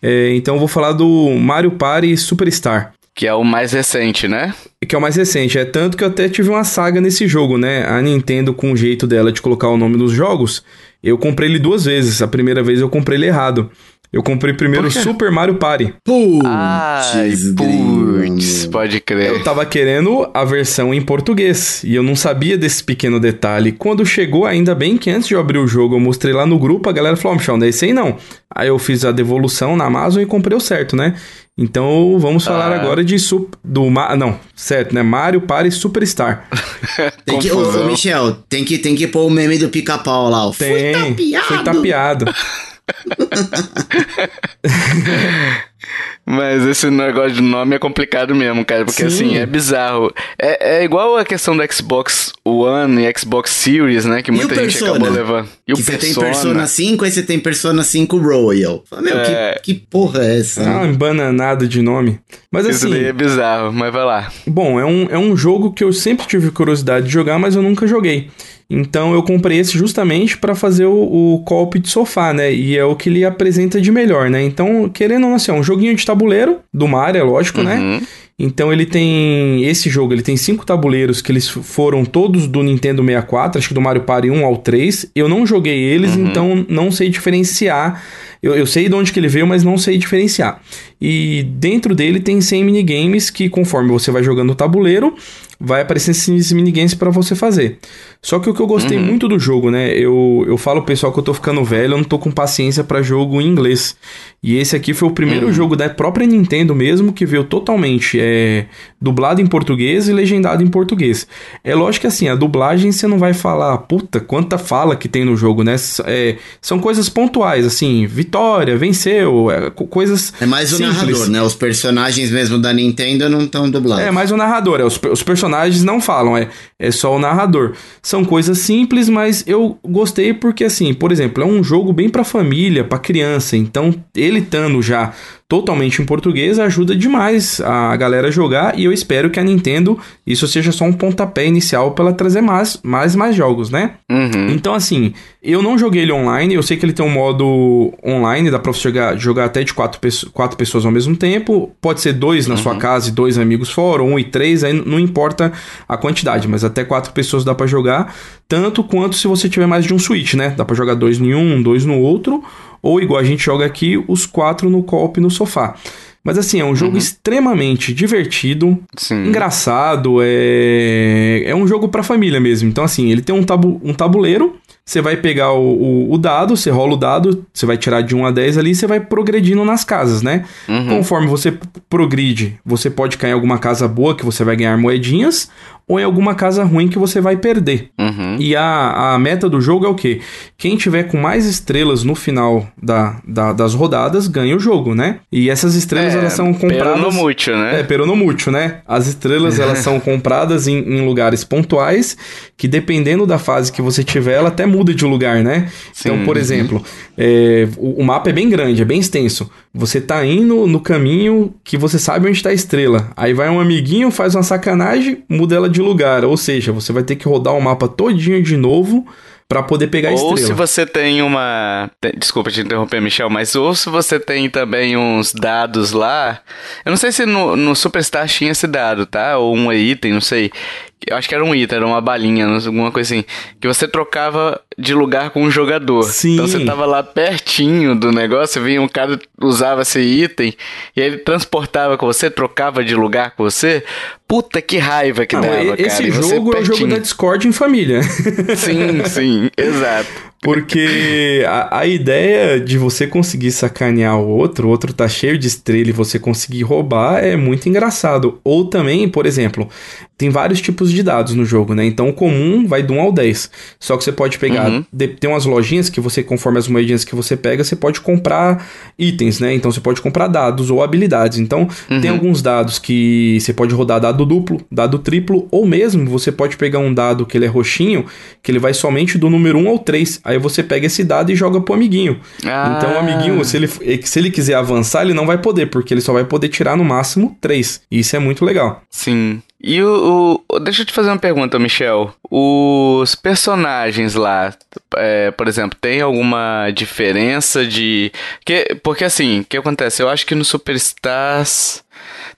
É, então eu vou falar do Mario Party Superstar. Que é o mais recente, né? Que é o mais recente. É tanto que eu até tive uma saga nesse jogo, né? A Nintendo, com o jeito dela de colocar o nome nos jogos, eu comprei ele duas vezes. A primeira vez eu comprei ele errado. Eu comprei primeiro Super Mario Party. Putz, putz, pode crer. Eu tava querendo a versão em português e eu não sabia desse pequeno detalhe. Quando chegou, ainda bem que antes de eu abrir o jogo, eu mostrei lá no grupo, a galera falou: oh, Michel, não é esse aí não. Aí eu fiz a devolução na Amazon e comprei o certo, né? Então vamos falar ah. agora de sup, do não, certo, né? Mario Party Superstar. tem que, ô, Michel, tem que tem que pôr o meme do pica-pau lá. Ó. Tem, foi tapeado. Foi tapeado. Mas esse negócio de nome é complicado mesmo, cara. Porque Sim. assim, é bizarro. É, é igual a questão do Xbox One e Xbox Series, né? Que muita gente Persona? acabou levando. E que o você tem Persona 5 e você tem Persona 5 Royal. Meu, é... que, que porra é essa? Ah, embananado de nome. Mas assim. Isso daí é bizarro, mas vai lá. Bom, é um, é um jogo que eu sempre tive curiosidade de jogar, mas eu nunca joguei. Então eu comprei esse justamente para fazer o, o golpe de sofá, né? E é o que ele apresenta de melhor, né? Então, querendo ou não, assim, é um joguinho de tabuleiro do Mario, é lógico, né? uhum. né? Então ele tem esse jogo, ele tem cinco tabuleiros que eles foram todos do Nintendo 64, acho que do Mario Party 1 ao 3. Eu não joguei eles, uhum. então não sei diferenciar. Eu, eu sei de onde que ele veio, mas não sei diferenciar. E dentro dele tem 100 minigames que conforme você vai jogando o tabuleiro, vai aparecer esses minigames para você fazer. Só que o que eu gostei uhum. muito do jogo, né? Eu, eu falo pessoal que eu tô ficando velho, eu não tô com paciência para jogo em inglês. E esse aqui foi o primeiro uhum. jogo da própria Nintendo mesmo que veio totalmente é, dublado em português e legendado em português. É lógico que assim, a dublagem você não vai falar, puta, quanta fala que tem no jogo, né? É, são coisas pontuais, assim, vitória, venceu, é, coisas. É mais o simples. narrador, né? Os personagens mesmo da Nintendo não estão dublados. É mais o narrador, é, os, os personagens não falam, é, é só o narrador. São coisas simples, mas eu gostei porque, assim, por exemplo, é um jogo bem pra família, pra criança, então ele estando já totalmente em português ajuda demais a galera a jogar e eu espero que a Nintendo isso seja só um pontapé inicial para ela trazer mais, mais mais jogos, né? Uhum. Então assim, eu não joguei ele online, eu sei que ele tem um modo online, dá pra você jogar, jogar até de quatro, quatro pessoas ao mesmo tempo, pode ser dois na uhum. sua casa e dois amigos fora, um e três, aí não importa a quantidade, mas até quatro pessoas dá para jogar, tanto quanto se você tiver mais de um Switch, né? Dá para jogar dois em um, dois no outro, ou igual a gente joga aqui, os quatro no copo no sofá. Mas assim, é um jogo uhum. extremamente divertido, Sim. engraçado, é... é um jogo pra família mesmo. Então assim, ele tem um, tabu... um tabuleiro, você vai pegar o, o, o, dado, você rola o dado, você vai tirar de 1 a 10 ali e você vai progredindo nas casas, né? Uhum. Conforme você progride, você pode cair em alguma casa boa que você vai ganhar moedinhas, ou em alguma casa ruim que você vai perder. Uhum. E a, a meta do jogo é o quê? Quem tiver com mais estrelas no final da, da das rodadas ganha o jogo, né? E essas estrelas é, elas são compradas. Peronomútil, né? É, peronomútil, né? As estrelas elas são compradas em, em, lugares pontuais que dependendo da fase que você tiver, ela até muda de lugar, né? Sim. Então, por exemplo, é, o, o, mapa é bem grande, é bem extenso. Você tá indo no caminho que você sabe onde está a estrela. Aí vai um amiguinho, faz uma sacanagem, muda ela de lugar. Ou seja, você vai ter que rodar o mapa todinho de novo para poder pegar a estrela. Ou se você tem uma. Desculpa te interromper, Michel, mas ou se você tem também uns dados lá. Eu não sei se no, no Superstar tinha esse dado, tá? Ou um item, não sei. Eu acho que era um item, era uma balinha, alguma coisa assim. Que você trocava de lugar com um jogador. Sim. Então você tava lá pertinho do negócio, vinha um cara usava esse item e ele transportava com você, trocava de lugar com você. Puta que raiva que Não, dava, esse cara. Esse jogo é o jogo da Discord em família. Sim, sim, exato. Porque a, a, ideia de você conseguir sacanear o outro, o outro tá cheio de estrela e você conseguir roubar é muito engraçado. Ou também, por exemplo, tem vários tipos de dados no jogo, né? Então o comum vai de 1 ao 10. Só que você pode pegar. Uhum. De, tem umas lojinhas que você, conforme as moedinhas que você pega, você pode comprar itens, né? Então você pode comprar dados ou habilidades. Então uhum. tem alguns dados que você pode rodar dado duplo, dado triplo, ou mesmo você pode pegar um dado que ele é roxinho, que ele vai somente do número 1 ao 3. Aí você pega esse dado e joga pro amiguinho. Ah. Então o amiguinho, se ele, se ele quiser avançar, ele não vai poder, porque ele só vai poder tirar no máximo 3. E isso é muito legal. Sim. E o, o, Deixa eu te fazer uma pergunta, Michel. Os personagens lá, é, por exemplo, tem alguma diferença de. Que, porque assim, o que acontece? Eu acho que no Superstars.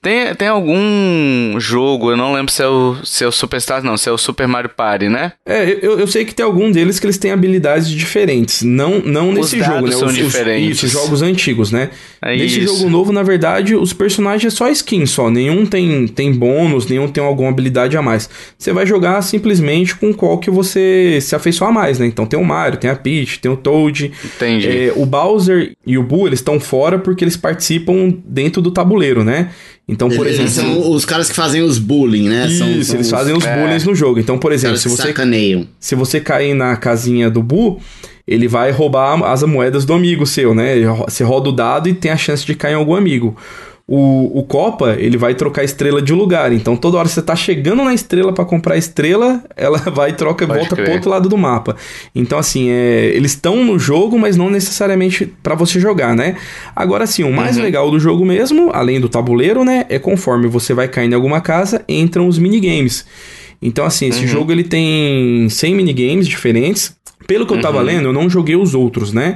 Tem, tem algum jogo, eu não lembro se é, o, se é o Superstars, não, se é o Super Mario Party, né? É, eu, eu sei que tem algum deles que eles têm habilidades diferentes. Não, não nesse jogo, né? São os, diferentes. Os, isso, jogos antigos, né? É nesse isso. jogo novo, na verdade, os personagens é só skin só. Nenhum tem, tem bônus, nenhum tem alguma habilidade a mais. Você vai jogar simplesmente com qual que você se afeiçoar mais, né? Então tem o Mario, tem a Peach, tem o Toad. Entendi. É, o Bowser e o Boo, eles estão fora porque eles participam dentro do tabuleiro, né? Então, por eles, exemplo. São os caras que fazem os bullying, né? Isso, são, são eles os... fazem os é. bullying no jogo. Então, por exemplo, se você. Sacaneiam. Se você cair na casinha do Bu, ele vai roubar as moedas do amigo seu, né? Você roda o dado e tem a chance de cair em algum amigo. O, o Copa, ele vai trocar estrela de lugar. Então, toda hora que você tá chegando na estrela para comprar estrela, ela vai e troca e volta crer. pro outro lado do mapa. Então, assim, é, eles estão no jogo, mas não necessariamente para você jogar, né? Agora, sim, o mais uhum. legal do jogo mesmo, além do tabuleiro, né? É conforme você vai caindo em alguma casa, entram os minigames. Então, assim, esse uhum. jogo ele tem 100 minigames diferentes. Pelo que eu tava uhum. lendo, eu não joguei os outros, né?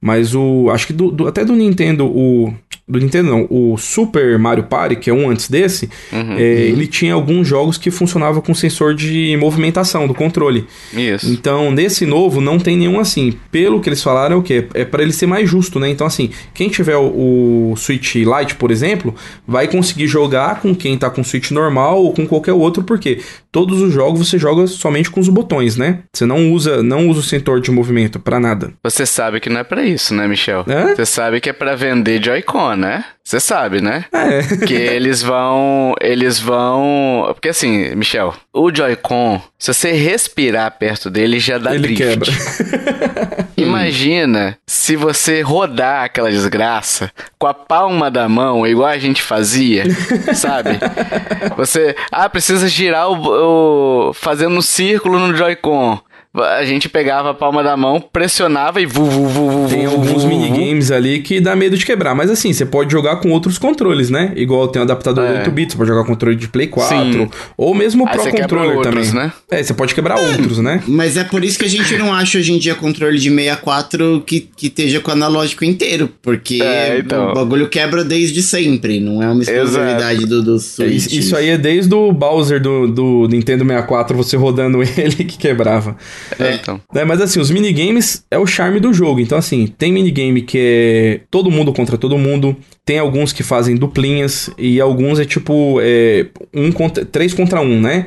Mas o. Acho que do, do, até do Nintendo, o do Nintendo não, o Super Mario Party, que é um antes desse, uhum, é, ele tinha alguns jogos que funcionavam com sensor de movimentação do controle. Isso. Então, nesse novo, não tem nenhum assim. Pelo que eles falaram, é o quê? É para ele ser mais justo, né? Então, assim, quem tiver o, o Switch Lite, por exemplo, vai conseguir jogar com quem tá com o Switch normal ou com qualquer outro, porque todos os jogos você joga somente com os botões, né? Você não usa, não usa o sensor de movimento para nada. Você sabe que não é para isso, né, Michel? É? Você sabe que é para vender Joy-Con, né? Você sabe, né? É. Que eles vão. Eles vão. Porque assim, Michel, o Joy-Con, se você respirar perto dele, já dá Ele drift. quebra. Imagina se você rodar aquela desgraça com a palma da mão, igual a gente fazia, sabe? Você. Ah, precisa girar o. o fazendo um círculo no Joy-Con a gente pegava a palma da mão, pressionava e vu, vu, vu, vu Tem alguns minigames ali que dá medo de quebrar, mas assim, você pode jogar com outros controles, né? Igual tem o adaptador é. 8 bits, você pode jogar com controle de Play 4, Sim. ou mesmo o Pro Controller outros, também. Né? É, você pode quebrar é, outros, né? Mas é por isso que a gente não acha hoje em dia controle de 64 que, que esteja com o analógico inteiro, porque é, então. o bagulho quebra desde sempre, não é uma exclusividade do, do Switch. Isso aí é desde o Bowser do, do Nintendo 64, você rodando ele que quebrava. É, então. É, mas assim, os minigames é o charme do jogo. Então, assim, tem minigame que é todo mundo contra todo mundo. Tem alguns que fazem duplinhas. E alguns é tipo é, um contra, três contra um, né?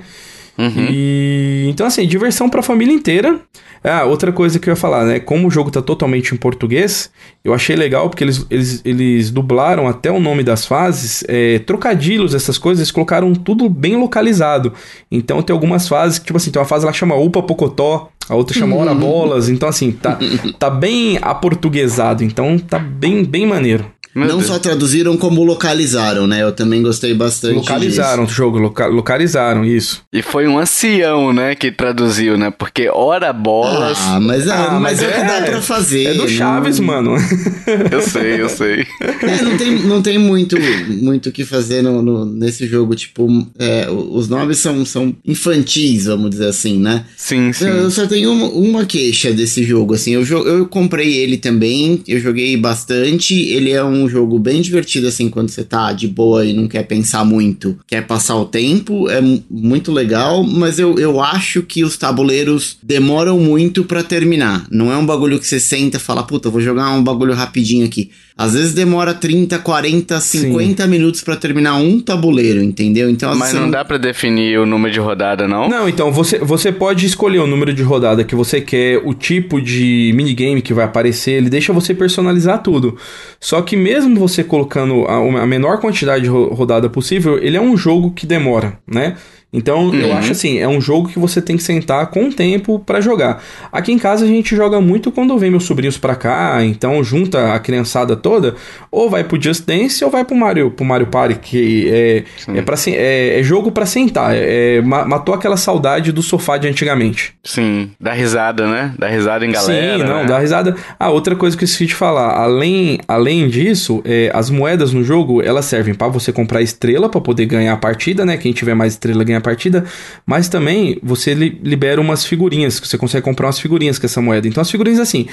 Uhum. E então assim, diversão para a família inteira. Ah, outra coisa que eu ia falar, né? Como o jogo tá totalmente em português, eu achei legal porque eles, eles, eles dublaram até o nome das fases, é, trocadilhos, essas coisas, eles colocaram tudo bem localizado. Então tem algumas fases que, tipo assim, tem uma fase lá que chama Upa Pocotó, a outra chama Ora uhum. Bolas, então assim, tá, tá bem aportuguesado, então tá bem, bem maneiro. Meu não Deus. só traduziram, como localizaram, né? Eu também gostei bastante Localizaram disso. o jogo, loca localizaram, isso. E foi um ancião, né, que traduziu, né? Porque ora bolas... Ah, mas, é, ah, mas, mas é, é, que dá pra fazer. É do Chaves, não... mano. eu sei, eu sei. É, não tem, não tem muito muito o que fazer no, no, nesse jogo, tipo... É, os nomes são, são infantis, vamos dizer assim, né? Sim, sim. Eu só tenho uma, uma queixa desse jogo, assim. Eu, eu comprei ele também, eu joguei bastante. Ele é um um jogo bem divertido, assim, quando você tá de boa e não quer pensar muito, quer passar o tempo, é muito legal, mas eu, eu acho que os tabuleiros demoram muito para terminar. Não é um bagulho que você senta e fala, puta, vou jogar um bagulho rapidinho aqui. Às vezes demora 30, 40, 50 Sim. minutos para terminar um tabuleiro, entendeu? Então, Mas não dá para definir o número de rodada, não? Não, então você, você pode escolher o número de rodada que você quer, o tipo de minigame que vai aparecer, ele deixa você personalizar tudo. Só que mesmo você colocando a, a menor quantidade de rodada possível, ele é um jogo que demora, né? Então, uhum. eu acho assim, é um jogo que você tem que sentar com o tempo para jogar. Aqui em casa a gente joga muito quando vem meus sobrinhos pra cá, então junta a criançada toda, ou vai pro Just Dance ou vai pro Mario, pro Mario Party, que é, é, pra, é, é jogo para sentar, é, é matou aquela saudade do sofá de antigamente. Sim, dá risada, né? Dá risada em galera. Sim, não, né? dá risada. Ah, outra coisa que eu esqueci de falar, além, além disso, é, as moedas no jogo, elas servem para você comprar estrela para poder ganhar a partida, né? Quem tiver mais estrela ganha a partida, mas também você li libera umas figurinhas, você consegue comprar umas figurinhas com essa moeda. Então as figurinhas assim,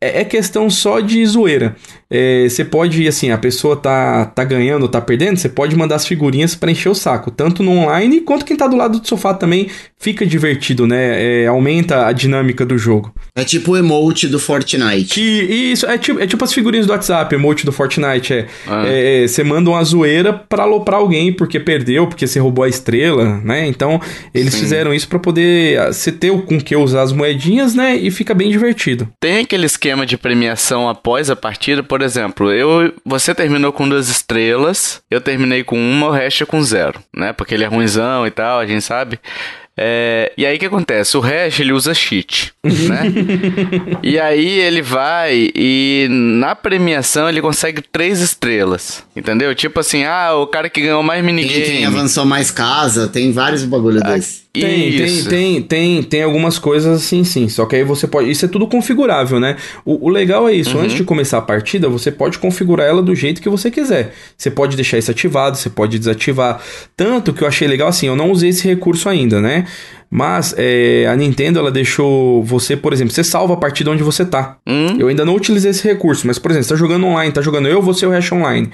é, é questão só de zoeira. É, você pode, assim, a pessoa tá, tá ganhando, tá perdendo, você pode mandar as figurinhas para encher o saco, tanto no online quanto quem tá do lado do sofá também fica divertido, né? É, aumenta a dinâmica do jogo. É tipo o emote do Fortnite. Que, isso, é tipo, é tipo as figurinhas do WhatsApp, emote do Fortnite. É, ah. é, é você manda uma zoeira pra aloprar alguém porque perdeu, porque você roubou a estrela, né? Então, eles Sim. fizeram isso para poder ah, você ter com que usar as moedinhas, né? E fica bem divertido. Tem aquele esquema de premiação após a partida, por exemplo, eu você terminou com duas estrelas, eu terminei com uma, o resto é com zero, né? Porque ele é ruimzão e tal, a gente sabe. É, e aí o que acontece? O hash ele usa cheat, né? e aí ele vai e na premiação ele consegue três estrelas, entendeu? Tipo assim, ah, o cara que ganhou mais minigame. Quem, avançou mais casa, tem vários bagulho ah, desses. Tem, tem, tem, tem, tem algumas coisas assim, sim. Só que aí você pode. Isso é tudo configurável, né? O, o legal é isso. Uhum. Antes de começar a partida, você pode configurar ela do jeito que você quiser. Você pode deixar isso ativado, você pode desativar. Tanto que eu achei legal assim, eu não usei esse recurso ainda, né? Mas é, a Nintendo ela deixou você, por exemplo, você salva a partida onde você tá. Hum? Eu ainda não utilizei esse recurso, mas por exemplo, você tá jogando online, tá jogando eu, você e o Hash Online.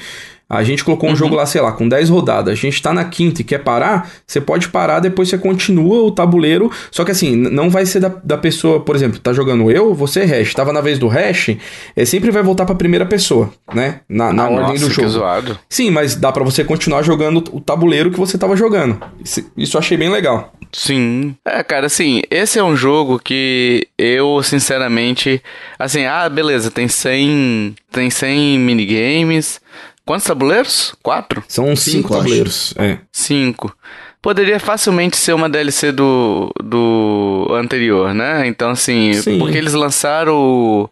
A gente colocou um uhum. jogo lá, sei lá, com 10 rodadas. A gente tá na quinta e quer parar, você pode parar, depois você continua o tabuleiro. Só que assim, não vai ser da, da pessoa, por exemplo, tá jogando eu, você hash. Tava na vez do hash, é, sempre vai voltar pra primeira pessoa, né? Na, na ah, ordem nossa, do jogo. Que zoado. Sim, mas dá para você continuar jogando o tabuleiro que você tava jogando. Isso, isso eu achei bem legal. Sim. É, cara, assim, esse é um jogo que eu, sinceramente, assim, ah, beleza, tem 100, tem 100 minigames, Quantos tabuleiros? Quatro? São cinco, cinco tabuleiros, é. Cinco. Poderia facilmente ser uma DLC do, do anterior, né? Então, assim, Sim. porque eles lançaram o,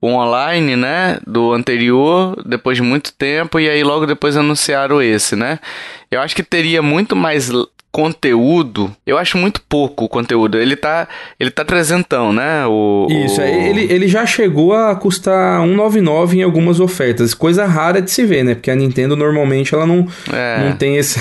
o online, né? Do anterior, depois de muito tempo, e aí logo depois anunciaram esse, né? Eu acho que teria muito mais conteúdo, eu acho muito pouco o conteúdo. Ele tá, ele tá trezentão, né? O, Isso, o... Ele, ele já chegou a custar 1,99 em algumas ofertas. Coisa rara de se ver, né? Porque a Nintendo normalmente ela não, é. não tem esse,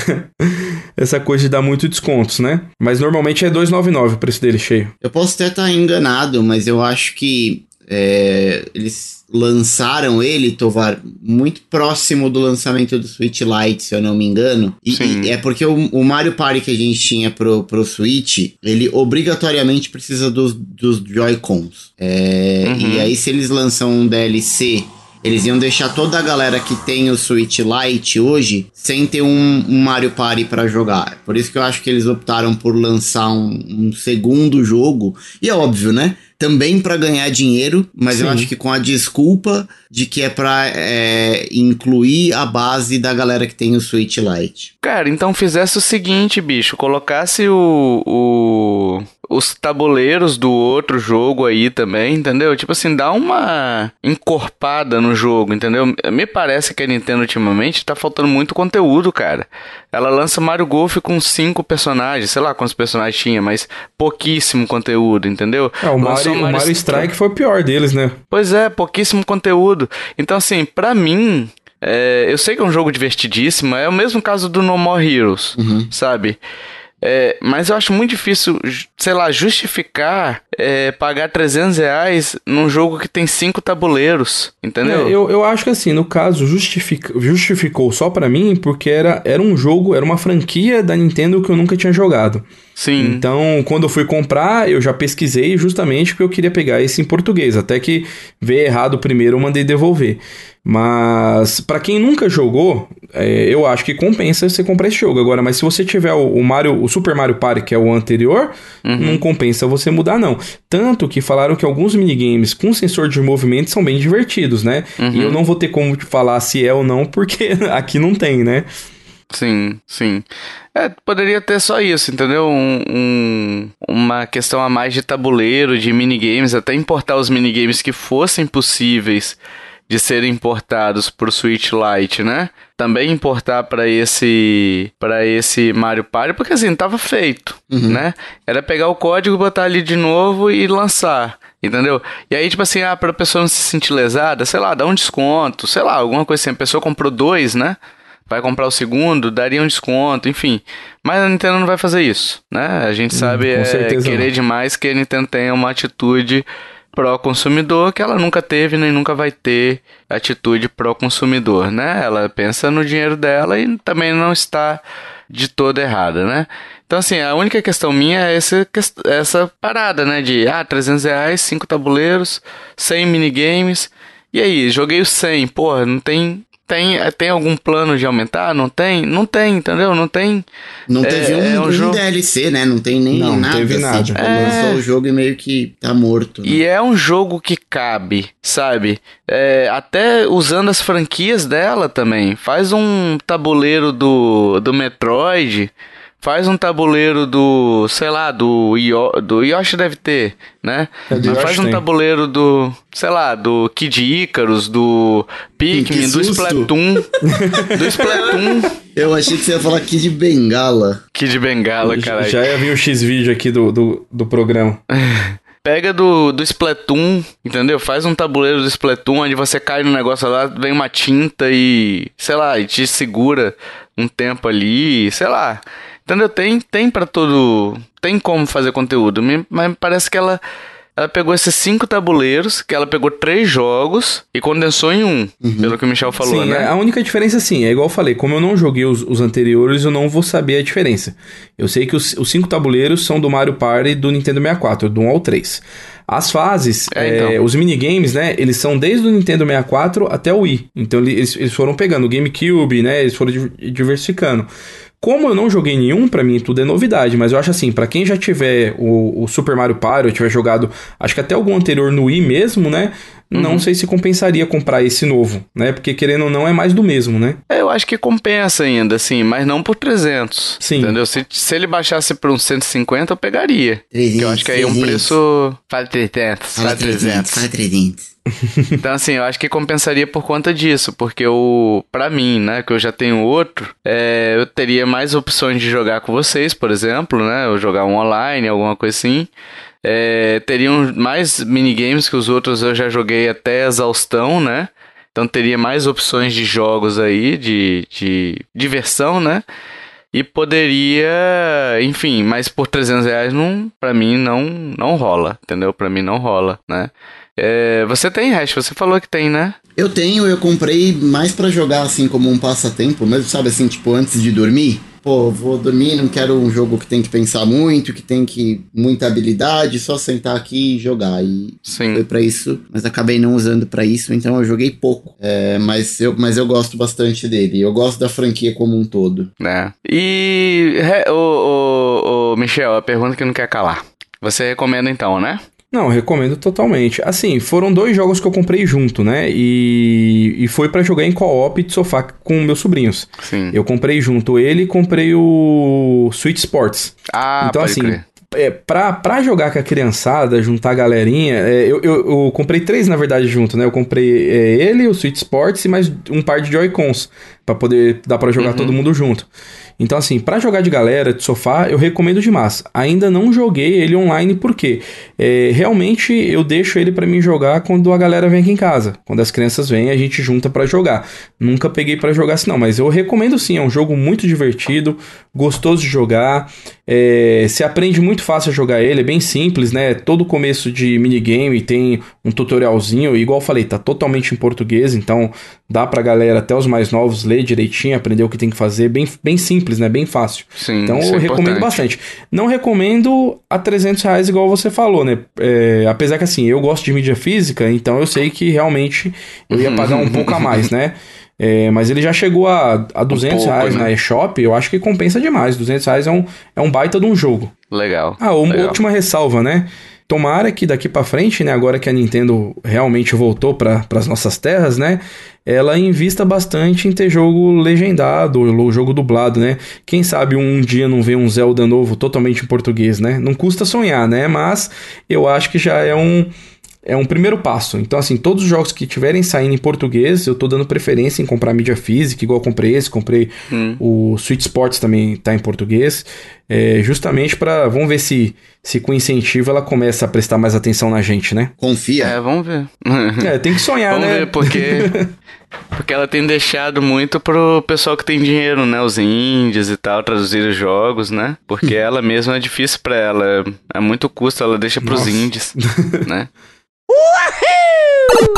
essa coisa de dar muito descontos, né? Mas normalmente é 2,99 o preço dele cheio. Eu posso até estar enganado, mas eu acho que é, eles lançaram ele, Tovar, muito próximo do lançamento do Switch Lite, se eu não me engano. E, e é porque o, o, Mario Party que a gente tinha pro, pro Switch, ele obrigatoriamente precisa dos, dos Joy-Cons. É, uhum. E aí, se eles lançam um DLC eles iam deixar toda a galera que tem o Switch Lite hoje sem ter um, um Mario Party para jogar. Por isso que eu acho que eles optaram por lançar um, um segundo jogo. E é óbvio, né? Também para ganhar dinheiro, mas Sim. eu acho que com a desculpa de que é para é, incluir a base da galera que tem o Switch Lite. Cara, então fizesse o seguinte, bicho, colocasse o, o os tabuleiros do outro jogo aí também, entendeu? Tipo assim, dá uma encorpada no jogo, entendeu? Me parece que a Nintendo ultimamente tá faltando muito conteúdo, cara. Ela lança Mario Golf com cinco personagens, sei lá quantos personagens tinha, mas pouquíssimo conteúdo, entendeu? É, o Mario, o Mario Strike foi o pior deles, né? Pois é, pouquíssimo conteúdo. Então, assim, pra mim, é, eu sei que é um jogo divertidíssimo, é o mesmo caso do No More Heroes, uhum. sabe? É, mas eu acho muito difícil, sei lá, justificar é, pagar 300 reais num jogo que tem cinco tabuleiros, entendeu? É, eu, eu acho que assim, no caso, justific, justificou só para mim porque era, era um jogo, era uma franquia da Nintendo que eu nunca tinha jogado. Sim. Então, quando eu fui comprar, eu já pesquisei justamente porque eu queria pegar esse em português. Até que veio errado primeiro, eu mandei devolver. Mas para quem nunca jogou, é, eu acho que compensa você comprar esse jogo. Agora, mas se você tiver o, o Mario, o Super Mario Party, que é o anterior, uhum. não compensa você mudar, não. Tanto que falaram que alguns minigames com sensor de movimento são bem divertidos, né? Uhum. E eu não vou ter como te falar se é ou não, porque aqui não tem, né? Sim, sim. É, poderia ter só isso, entendeu? Um, um, uma questão a mais de tabuleiro, de minigames, até importar os minigames que fossem possíveis de serem importados para o Switch Lite, né? Também importar para esse para esse Mario Party, porque assim, tava feito, uhum. né? Era pegar o código, botar ali de novo e lançar. Entendeu? E aí, tipo assim, ah, pra pessoa não se sentir lesada, sei lá, dá um desconto, sei lá, alguma coisa assim. A pessoa comprou dois, né? vai comprar o segundo, daria um desconto, enfim. Mas a Nintendo não vai fazer isso, né? A gente hum, sabe é querer não. demais que a Nintendo tenha uma atitude pró-consumidor que ela nunca teve nem nunca vai ter atitude pró-consumidor, né? Ela pensa no dinheiro dela e também não está de toda errada, né? Então, assim, a única questão minha é essa, essa parada, né? De, ah, 300 reais, 5 tabuleiros, 100 minigames. E aí, joguei o 100, porra, não tem tem, tem algum plano de aumentar? Não tem? Não tem, entendeu? Não tem. Não teve é, um, é um, um jogo... DLC, né? Não tem nem não, nada. Teve assim, nada. Tipo, é... lançou o jogo e meio que tá morto. Né? E é um jogo que cabe, sabe? É, até usando as franquias dela também. Faz um tabuleiro do, do Metroid Faz um tabuleiro do, sei lá, do, Yo, do Yoshi deve ter, né? É Mas faz um tem. tabuleiro do, sei lá, do Kid Icarus, do Pikmin, do Splatoon. do Splatoon. Eu achei que você ia falar Kid Bengala. Kid Bengala, cara. Já ia vir o X-Vídeo aqui do, do, do programa. Pega do, do Splatoon, entendeu? Faz um tabuleiro do Splatoon onde você cai no negócio lá, vem uma tinta e, sei lá, e te segura um tempo ali, sei lá. Entendeu? Tem, tem para todo. Tem como fazer conteúdo, mas parece que ela ela pegou esses cinco tabuleiros, que ela pegou três jogos e condensou em um, uhum. pelo que o Michel falou, sim, né? A única diferença, sim, é igual eu falei, como eu não joguei os, os anteriores, eu não vou saber a diferença. Eu sei que os, os cinco tabuleiros são do Mario Party do Nintendo 64, do 1 ao 3. As fases, é, então. é, os minigames, né? Eles são desde o Nintendo 64 até o Wii. Então eles, eles foram pegando o GameCube, né? Eles foram diversificando. Como eu não joguei nenhum, para mim tudo é novidade, mas eu acho assim, para quem já tiver o, o, Super Mario Party, ou tiver jogado, acho que até algum anterior no Wii mesmo, né? Uhum. Não sei se compensaria comprar esse novo, né? Porque querendo ou não é mais do mesmo, né? É, eu acho que compensa ainda, assim, mas não por 300. Sim. Entendeu? Se, se ele baixasse por uns 150, eu pegaria. 300, eu acho que aí é um preço. Faz 300. Faz 300. Faz 300. então, assim, eu acho que compensaria por conta disso, porque o para mim, né, que eu já tenho outro, é, eu teria mais opções de jogar com vocês, por exemplo, né, ou jogar um online, alguma coisa assim. É, teriam mais minigames que os outros eu já joguei até exaustão, né? Então teria mais opções de jogos aí, de, de diversão, né? E poderia, enfim, mas por 300 reais não, pra mim não, não rola, entendeu? Pra mim não rola, né? É, você tem hash, você falou que tem, né? Eu tenho, eu comprei mais para jogar assim como um passatempo, mesmo sabe assim, tipo antes de dormir. Pô, vou dormir, não quero um jogo que tem que pensar muito, que tem que muita habilidade, só sentar aqui e jogar. E Sim. foi para isso, mas acabei não usando para isso, então eu joguei pouco. É, mas, eu, mas eu gosto bastante dele. Eu gosto da franquia como um todo. É. E o, o, o Michel, a pergunta que não quer calar. Você recomenda então, né? Não, recomendo totalmente. Assim, foram dois jogos que eu comprei junto, né? E, e foi para jogar em co-op de sofá com meus sobrinhos. Sim. Eu comprei junto ele e comprei o Switch Sports. Ah, então assim, crer. É, pra, pra jogar com a criançada, juntar a galerinha, é, eu, eu, eu, comprei três, na verdade, junto, né? Eu comprei é, ele, o Switch Sports e mais um par de Joy-Cons, pra poder dar para jogar uhum. todo mundo junto. Então, assim, para jogar de galera, de sofá, eu recomendo demais. Ainda não joguei ele online porque é, realmente eu deixo ele para mim jogar quando a galera vem aqui em casa. Quando as crianças vêm, a gente junta para jogar. Nunca peguei para jogar assim, não, mas eu recomendo sim. É um jogo muito divertido, gostoso de jogar. É, se aprende muito fácil a jogar ele, é bem simples, né? Todo começo de minigame tem um tutorialzinho, igual eu falei, tá totalmente em português, então dá pra galera, até os mais novos, ler direitinho, aprender o que tem que fazer, bem, bem simples, né? Bem fácil. Sim, então eu é recomendo bastante. Não recomendo a 300 reais, igual você falou, né? É, apesar que assim, eu gosto de mídia física, então eu sei que realmente eu ia pagar um pouco a mais, né? É, mas ele já chegou a, a 200 um pouco, reais né? na eShop, eu acho que compensa demais. 200 reais é um, é um baita de um jogo. Legal. Ah, uma legal. última ressalva, né? Tomara que daqui para frente, né, agora que a Nintendo realmente voltou para as nossas terras, né, ela invista bastante em ter jogo legendado, ou jogo dublado, né? Quem sabe um dia não vê um Zelda novo totalmente em português, né? Não custa sonhar, né? Mas eu acho que já é um é um primeiro passo. Então, assim, todos os jogos que tiverem saindo em português, eu tô dando preferência em comprar mídia física, igual eu comprei esse, comprei hum. o Switch Sports também tá em português, é, justamente para vamos ver se se com incentivo ela começa a prestar mais atenção na gente, né? Confia. É, vamos ver. é, tem que sonhar, vamos né? Vamos ver, porque porque ela tem deixado muito pro pessoal que tem dinheiro, né? Os índios e tal, traduzir os jogos, né? Porque ela mesma é difícil para ela, é muito custo, ela deixa pros Nossa. índios, né? Uhul!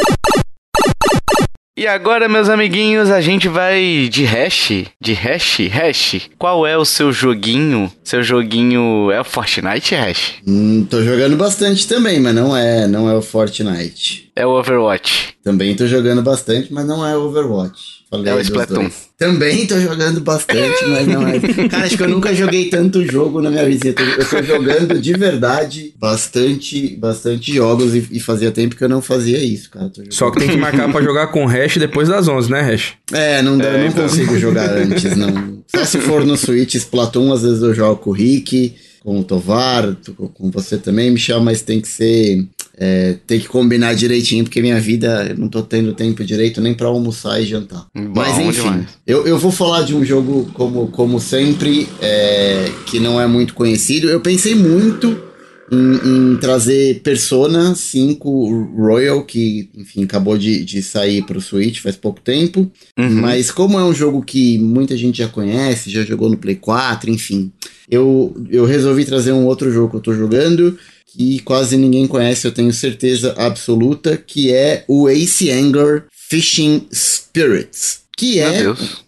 E agora, meus amiguinhos, a gente vai de hash, de hash, hash. Qual é o seu joguinho? Seu joguinho é o Fortnite, hash? Hum, tô jogando bastante também, mas não é, não é o Fortnite. É o Overwatch. Também tô jogando bastante, mas não é o Overwatch. Falei é o Splatoon. Também tô jogando bastante, mas não é. Cara, acho que eu nunca joguei tanto jogo na minha vida. Eu tô jogando de verdade bastante, bastante jogos e, e fazia tempo que eu não fazia isso, cara. Só que tem que marcar pra jogar com hash depois das 11, né, hash? É, não, dá, é, não então... consigo jogar antes, não. Só se for no Switch Splatoon, às vezes eu jogo com o Rick, com o Tovar, com você também, Michel, mas tem que ser é, ter que combinar direitinho, porque minha vida eu não tô tendo tempo direito nem para almoçar e jantar. Bom, Mas enfim, eu, eu vou falar de um jogo como, como sempre, é, que não é muito conhecido. Eu pensei muito em, em, trazer Persona 5 Royal, que, enfim, acabou de, de sair pro Switch faz pouco tempo. Uhum. Mas como é um jogo que muita gente já conhece, já jogou no Play 4, enfim, eu, eu resolvi trazer um outro jogo que eu tô jogando, que quase ninguém conhece, eu tenho certeza absoluta, que é o Ace Angler Fishing Spirits. Que é,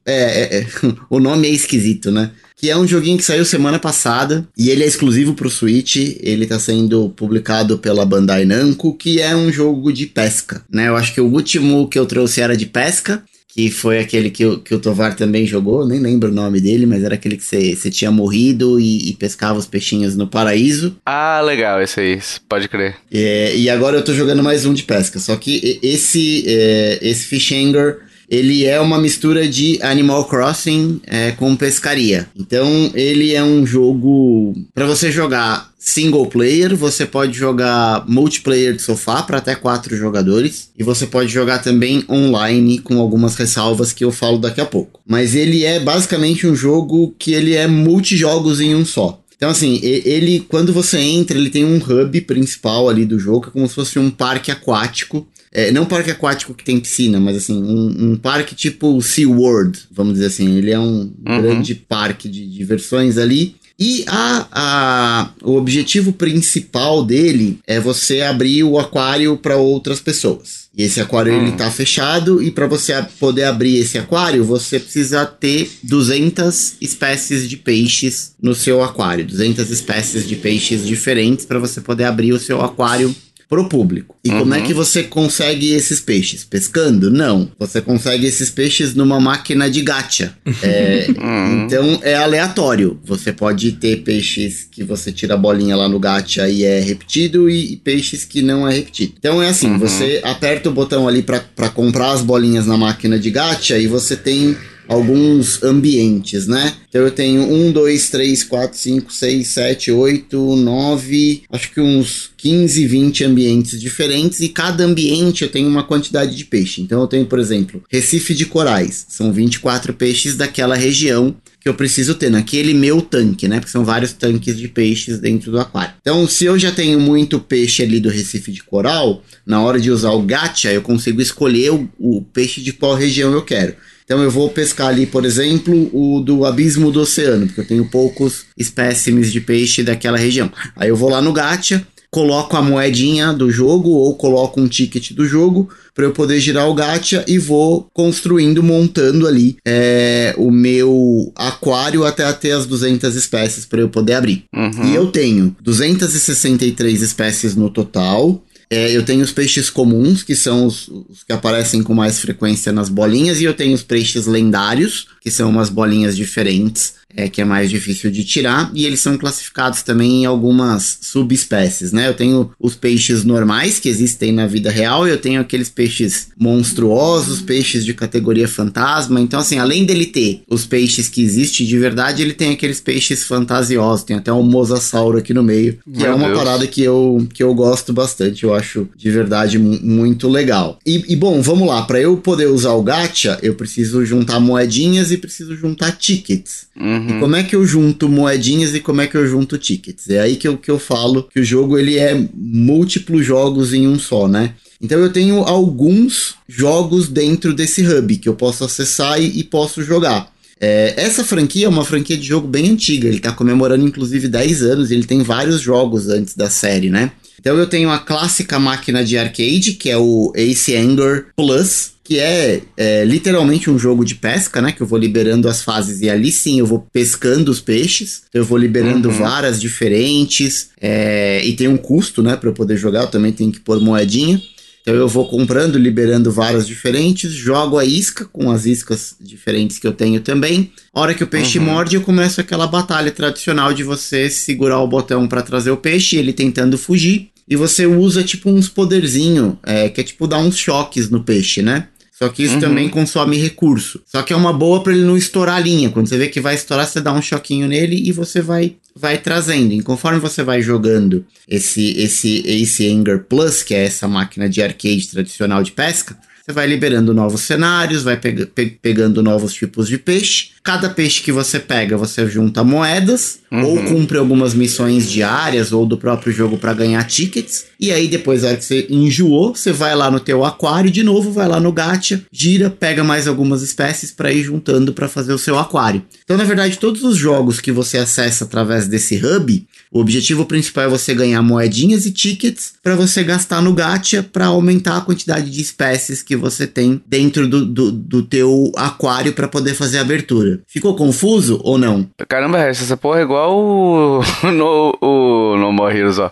é, é, é, o nome é esquisito, né? que é um joguinho que saiu semana passada e ele é exclusivo para o Switch. Ele está sendo publicado pela Bandai Namco, que é um jogo de pesca, né? Eu acho que o último que eu trouxe era de pesca, que foi aquele que, o, que o Tovar também jogou, nem lembro o nome dele, mas era aquele que você tinha morrido e, e, pescava os peixinhos no paraíso. Ah, legal, esse aí, pode crer. É, e agora eu tô jogando mais um de pesca, só que esse, é, esse Fish Anger ele é uma mistura de Animal Crossing é, com pescaria. Então ele é um jogo para você jogar single player, você pode jogar multiplayer de sofá para até quatro jogadores e você pode jogar também online com algumas ressalvas que eu falo daqui a pouco. Mas ele é basicamente um jogo que ele é multijogos em um só. Então, assim, ele, quando você entra, ele tem um hub principal ali do jogo, é como se fosse um parque aquático é, não um parque aquático que tem piscina, mas assim, um, um parque tipo SeaWorld, vamos dizer assim. Ele é um uhum. grande parque de diversões ali. E a, a, o objetivo principal dele é você abrir o aquário para outras pessoas. E esse aquário ele tá fechado e para você poder abrir esse aquário, você precisa ter 200 espécies de peixes no seu aquário, 200 espécies de peixes diferentes para você poder abrir o seu aquário pro público. E uhum. como é uhum. que você consegue esses peixes? Pescando? Não. Você consegue esses peixes numa máquina de gacha. É, uhum. Então é aleatório. Você pode ter peixes que você tira a bolinha lá no gacha e é repetido, e, e peixes que não é repetido. Então é assim: uhum. você aperta o botão ali para comprar as bolinhas na máquina de gacha e você tem alguns ambientes, né? Então eu tenho um, dois, três, quatro, cinco, seis, sete, oito, nove, acho que uns 15, 20 ambientes diferentes e cada ambiente eu tenho uma quantidade de peixe. Então eu tenho, por exemplo, Recife de Corais, são 24 peixes daquela região que eu preciso ter naquele meu tanque, né? Porque são vários tanques de peixes dentro do aquário. Então, se eu já tenho muito peixe ali do Recife de Coral, na hora de usar o gacha, eu consigo escolher o, o peixe de qual região eu quero. Então eu vou pescar ali, por exemplo, o do abismo do oceano, porque eu tenho poucos espécimes de peixe daquela região. Aí eu vou lá no gacha, coloco a moedinha do jogo ou coloco um ticket do jogo para eu poder girar o gacha e vou construindo, montando ali é, o meu aquário até ter as 200 espécies para eu poder abrir. Uhum. E eu tenho 263 espécies no total. É, eu tenho os peixes comuns, que são os, os, que aparecem com mais frequência nas bolinhas, e eu tenho os peixes lendários, que são umas bolinhas diferentes é, que é mais difícil de tirar, e eles são classificados também em algumas subespécies, né? Eu tenho os peixes normais que existem na vida real, e eu tenho aqueles peixes monstruosos, peixes de categoria fantasma. Então, assim, além dele ter os peixes que existem de verdade, ele tem aqueles peixes fantasiosos. Tem até um mosasauro aqui no meio, que Meu é uma Deus. parada que eu, que eu gosto bastante. Eu acho de verdade muito legal. E, e bom, vamos lá. Para eu poder usar o gacha, eu preciso juntar moedinhas e preciso juntar tickets. Uhum. E como é que eu junto moedinhas e como é que eu junto tickets? É aí que eu, que eu falo que o jogo ele é múltiplos jogos em um só, né? Então eu tenho alguns jogos dentro desse hub que eu posso acessar e, e posso jogar. É, essa franquia é uma franquia de jogo bem antiga, ele está comemorando inclusive 10 anos, ele tem vários jogos antes da série, né? Então eu tenho a clássica máquina de arcade, que é o Ace Anger Plus, que é, é, literalmente um jogo de pesca, né? Que eu vou liberando as fases e ali sim eu vou pescando os peixes. Eu vou liberando uhum. varas diferentes é, e tem um custo, né? Para eu poder jogar, eu também tenho que pôr moedinha. Então eu vou comprando, liberando varas diferentes, jogo a isca com as iscas diferentes que eu tenho também. A hora que o peixe uhum. morde, eu começo aquela batalha tradicional de você segurar o botão para trazer o peixe, ele tentando fugir. E você usa tipo uns poderzinho, é, que é tipo dar uns choques no peixe, né? Só que isso uhum. também consome recurso. Só que é uma boa para ele não estourar a linha. Quando você vê que vai estourar, você dá um choquinho nele e você vai vai trazendo. E conforme você vai jogando esse esse Ace Anger Plus, que é essa máquina de arcade tradicional de pesca, você vai liberando novos cenários, vai pe pe pegando novos tipos de peixe. Cada peixe que você pega, você junta moedas, uhum. ou cumpre algumas missões diárias ou do próprio jogo para ganhar tickets. E aí depois, hora que você enjoou, você vai lá no teu aquário de novo, vai lá no gacha, gira, pega mais algumas espécies para ir juntando para fazer o seu aquário. Então, na verdade, todos os jogos que você acessa através desse hub, o objetivo principal é você ganhar moedinhas e tickets para você gastar no gacha para aumentar a quantidade de espécies que você tem dentro do, do, do teu aquário para poder fazer a abertura. Ficou confuso ou não? Caramba, essa porra é igual o, no, o No More Heroes, ó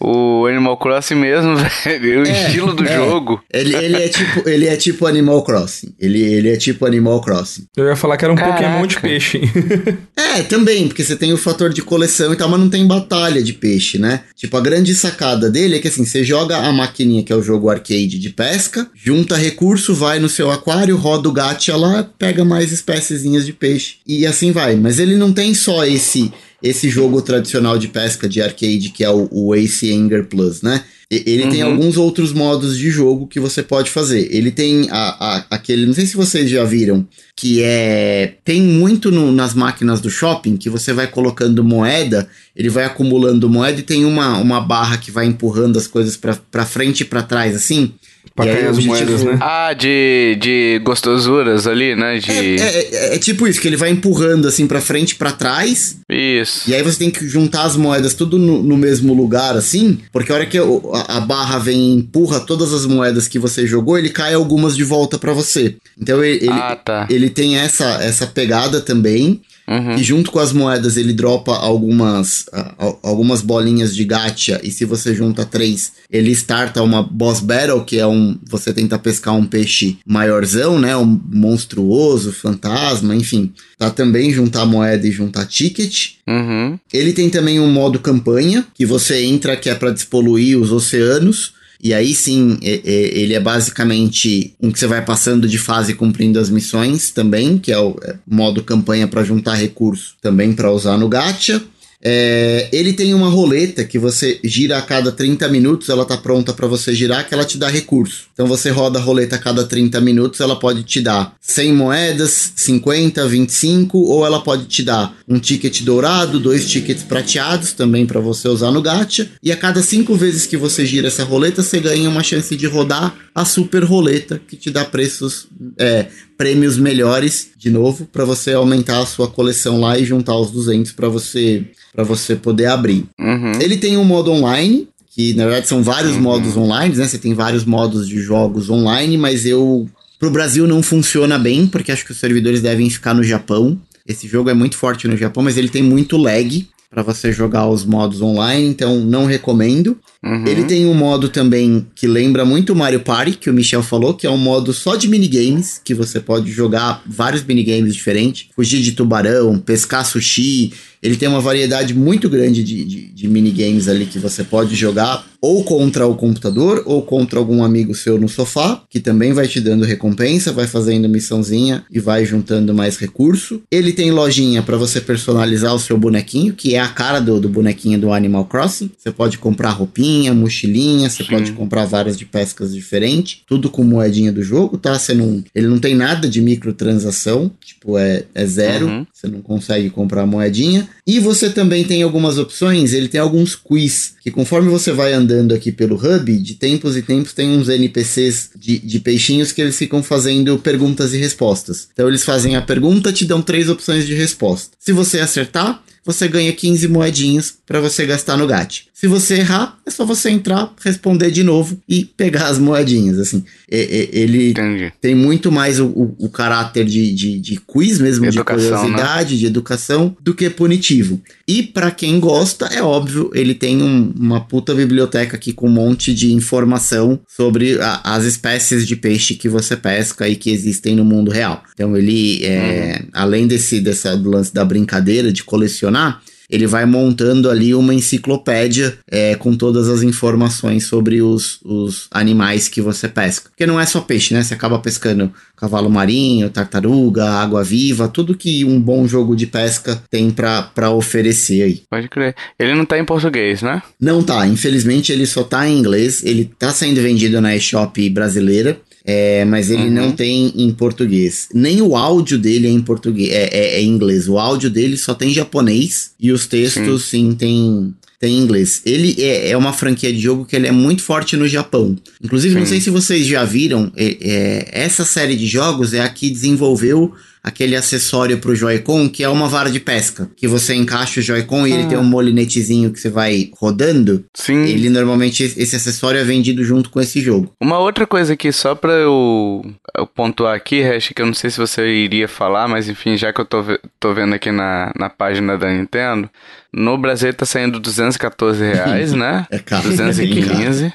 o Animal Crossing mesmo, velho. O é, estilo do é. jogo. Ele, ele, é tipo, ele é tipo Animal Crossing. Ele, ele é tipo Animal Crossing. Eu ia falar que era um Caraca. Pokémon de peixe. é, também, porque você tem o fator de coleção e tal, mas não tem batalha de peixe, né? Tipo, a grande sacada dele é que assim, você joga a maquininha, que é o jogo arcade de pesca, junta recurso, vai no seu aquário, roda o gacha lá, pega mais espéciezinhas de peixe. E assim vai. Mas ele não tem só esse esse jogo tradicional de pesca de arcade, que é o, o Ace Anger Plus, né? Ele uhum. tem alguns outros modos de jogo que você pode fazer. Ele tem a, a, aquele, não sei se vocês já viram, que é. Tem muito no, nas máquinas do shopping que você vai colocando moeda, ele vai acumulando moeda e tem uma, uma barra que vai empurrando as coisas para frente e para trás, assim. Pra cair as moedas, né? Ah, de, de gostosuras ali, né? De... É, é, é, é tipo isso, que ele vai empurrando assim pra frente e pra trás. Isso. E aí você tem que juntar as moedas tudo no, no mesmo lugar, assim, porque a hora que a, a, barra vem e empurra todas as moedas que você jogou, ele cai algumas de volta para você. Então ele, ah, tá. ele tem essa, essa pegada também. Uhum. E junto com as moedas ele dropa algumas, uh, algumas bolinhas de gacha. E se você junta três, ele starta uma boss battle, que é um. Você tenta pescar um peixe maiorzão, né? Um monstruoso, fantasma, enfim. Tá também juntar moeda e juntar ticket. Uhum. Ele tem também um modo campanha, que você entra que é para despoluir os oceanos. E aí sim, ele é basicamente um que você vai passando de fase cumprindo as missões também, que é o é, modo campanha para juntar recursos também para usar no gacha. É, ele tem uma roleta que você gira a cada 30 minutos, ela tá pronta para você girar, que ela te dá recurso. Então você roda a roleta a cada 30 minutos, ela pode te dar 100 moedas, 50, 25, ou ela pode te dar um ticket dourado, dois tickets prateados também para você usar no gacha. E a cada 5 vezes que você gira essa roleta, você ganha uma chance de rodar a super roleta, que te dá preços, é, prêmios melhores, de novo, para você aumentar a sua coleção lá e juntar os 200 para você para você poder abrir. Uhum. Ele tem um modo online, que na verdade são vários uhum. modos online, né? Você tem vários modos de jogos online, mas eu pro Brasil não funciona bem, porque acho que os servidores devem ficar no Japão. Esse jogo é muito forte no Japão, mas ele tem muito lag para você jogar os modos online, então não recomendo. Uhum. Ele tem um modo também que lembra muito o Mario Party, que o Michel falou, que é um modo só de minigames, que você pode jogar vários minigames diferentes, fugir de tubarão, pescar sushi, ele tem uma variedade muito grande de, de, de, minigames ali que você pode jogar ou contra o computador ou contra algum amigo seu no sofá, que também vai te dando recompensa, vai fazendo missãozinha e vai juntando mais recurso. Ele tem lojinha para você personalizar o seu bonequinho, que é a cara do, do bonequinho do Animal Crossing. Você pode comprar roupinha, mochilinha, você Sim. pode comprar várias de pescas diferentes, tudo com moedinha do jogo, tá? Você não, ele não tem nada de microtransação, tipo, é, é zero, uhum. você não consegue comprar moedinha. E você também tem algumas opções, ele tem alguns quiz, que conforme você vai andando aqui pelo hub, de tempos e tempos tem uns NPCs de, de peixinhos que eles ficam fazendo perguntas e respostas. Então eles fazem a pergunta, te dão três opções de resposta. Se você acertar, você ganha 15 moedinhas para você gastar no GAT. Se você errar, é só você entrar, responder de novo e pegar as moedinhas, assim. ele Entendi. tem muito mais o, o, o caráter de, de, de, quiz mesmo, educação, de né? curiosidade, né? de educação, do que punitivo. E para quem gosta, é óbvio, ele tem um, uma puta biblioteca aqui com um monte de informação sobre a, as espécies de peixe que você pesca e que existem no mundo real. Então ele, é, uhum. além desse dessa, do lance da brincadeira de colecionar, ele vai montando ali uma enciclopédia é, com todas as informações sobre os, os animais que você pesca. Porque não é só peixe, né? Você acaba pescando cavalo marinho, tartaruga, água viva, tudo que um bom jogo de pesca tem para oferecer aí. Pode crer. Ele não tá em português, né? Não tá. Infelizmente ele só tá em inglês. Ele tá sendo vendido na eShop brasileira. É, mas ele uhum. não tem em português. Nem o áudio dele é em português, é, é, é, em inglês. O áudio dele só tem japonês e os textos sim, sim tem tem inglês. Ele é, é, uma franquia de jogo que ele é muito forte no Japão. Inclusive, Sim. não sei se vocês já viram, é, é, essa série de jogos é a que desenvolveu aquele acessório pro Joy-Con, que é uma vara de pesca. Que você encaixa o Joy-Con e ele tem um ah. molinetezinho que você vai rodando. Sim. Ele normalmente, esse acessório é vendido junto com esse jogo. Uma outra coisa aqui, só pra eu, eu pontuar aqui, Hash, que eu não sei se você iria falar, mas enfim, já que eu tô, tô vendo aqui na, na página da Nintendo, no Brasil tá saindo 214 reais, né? É caro. 215. É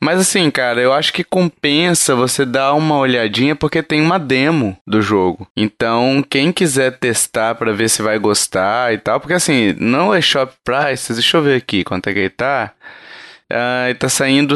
Mas assim, cara, eu acho que compensa você dar uma olhadinha porque tem uma demo do jogo. Então, quem quiser testar para ver se vai gostar e tal, porque assim, não é shop price, deixa eu ver aqui quanto é que ele tá. Uh, ele tá saindo.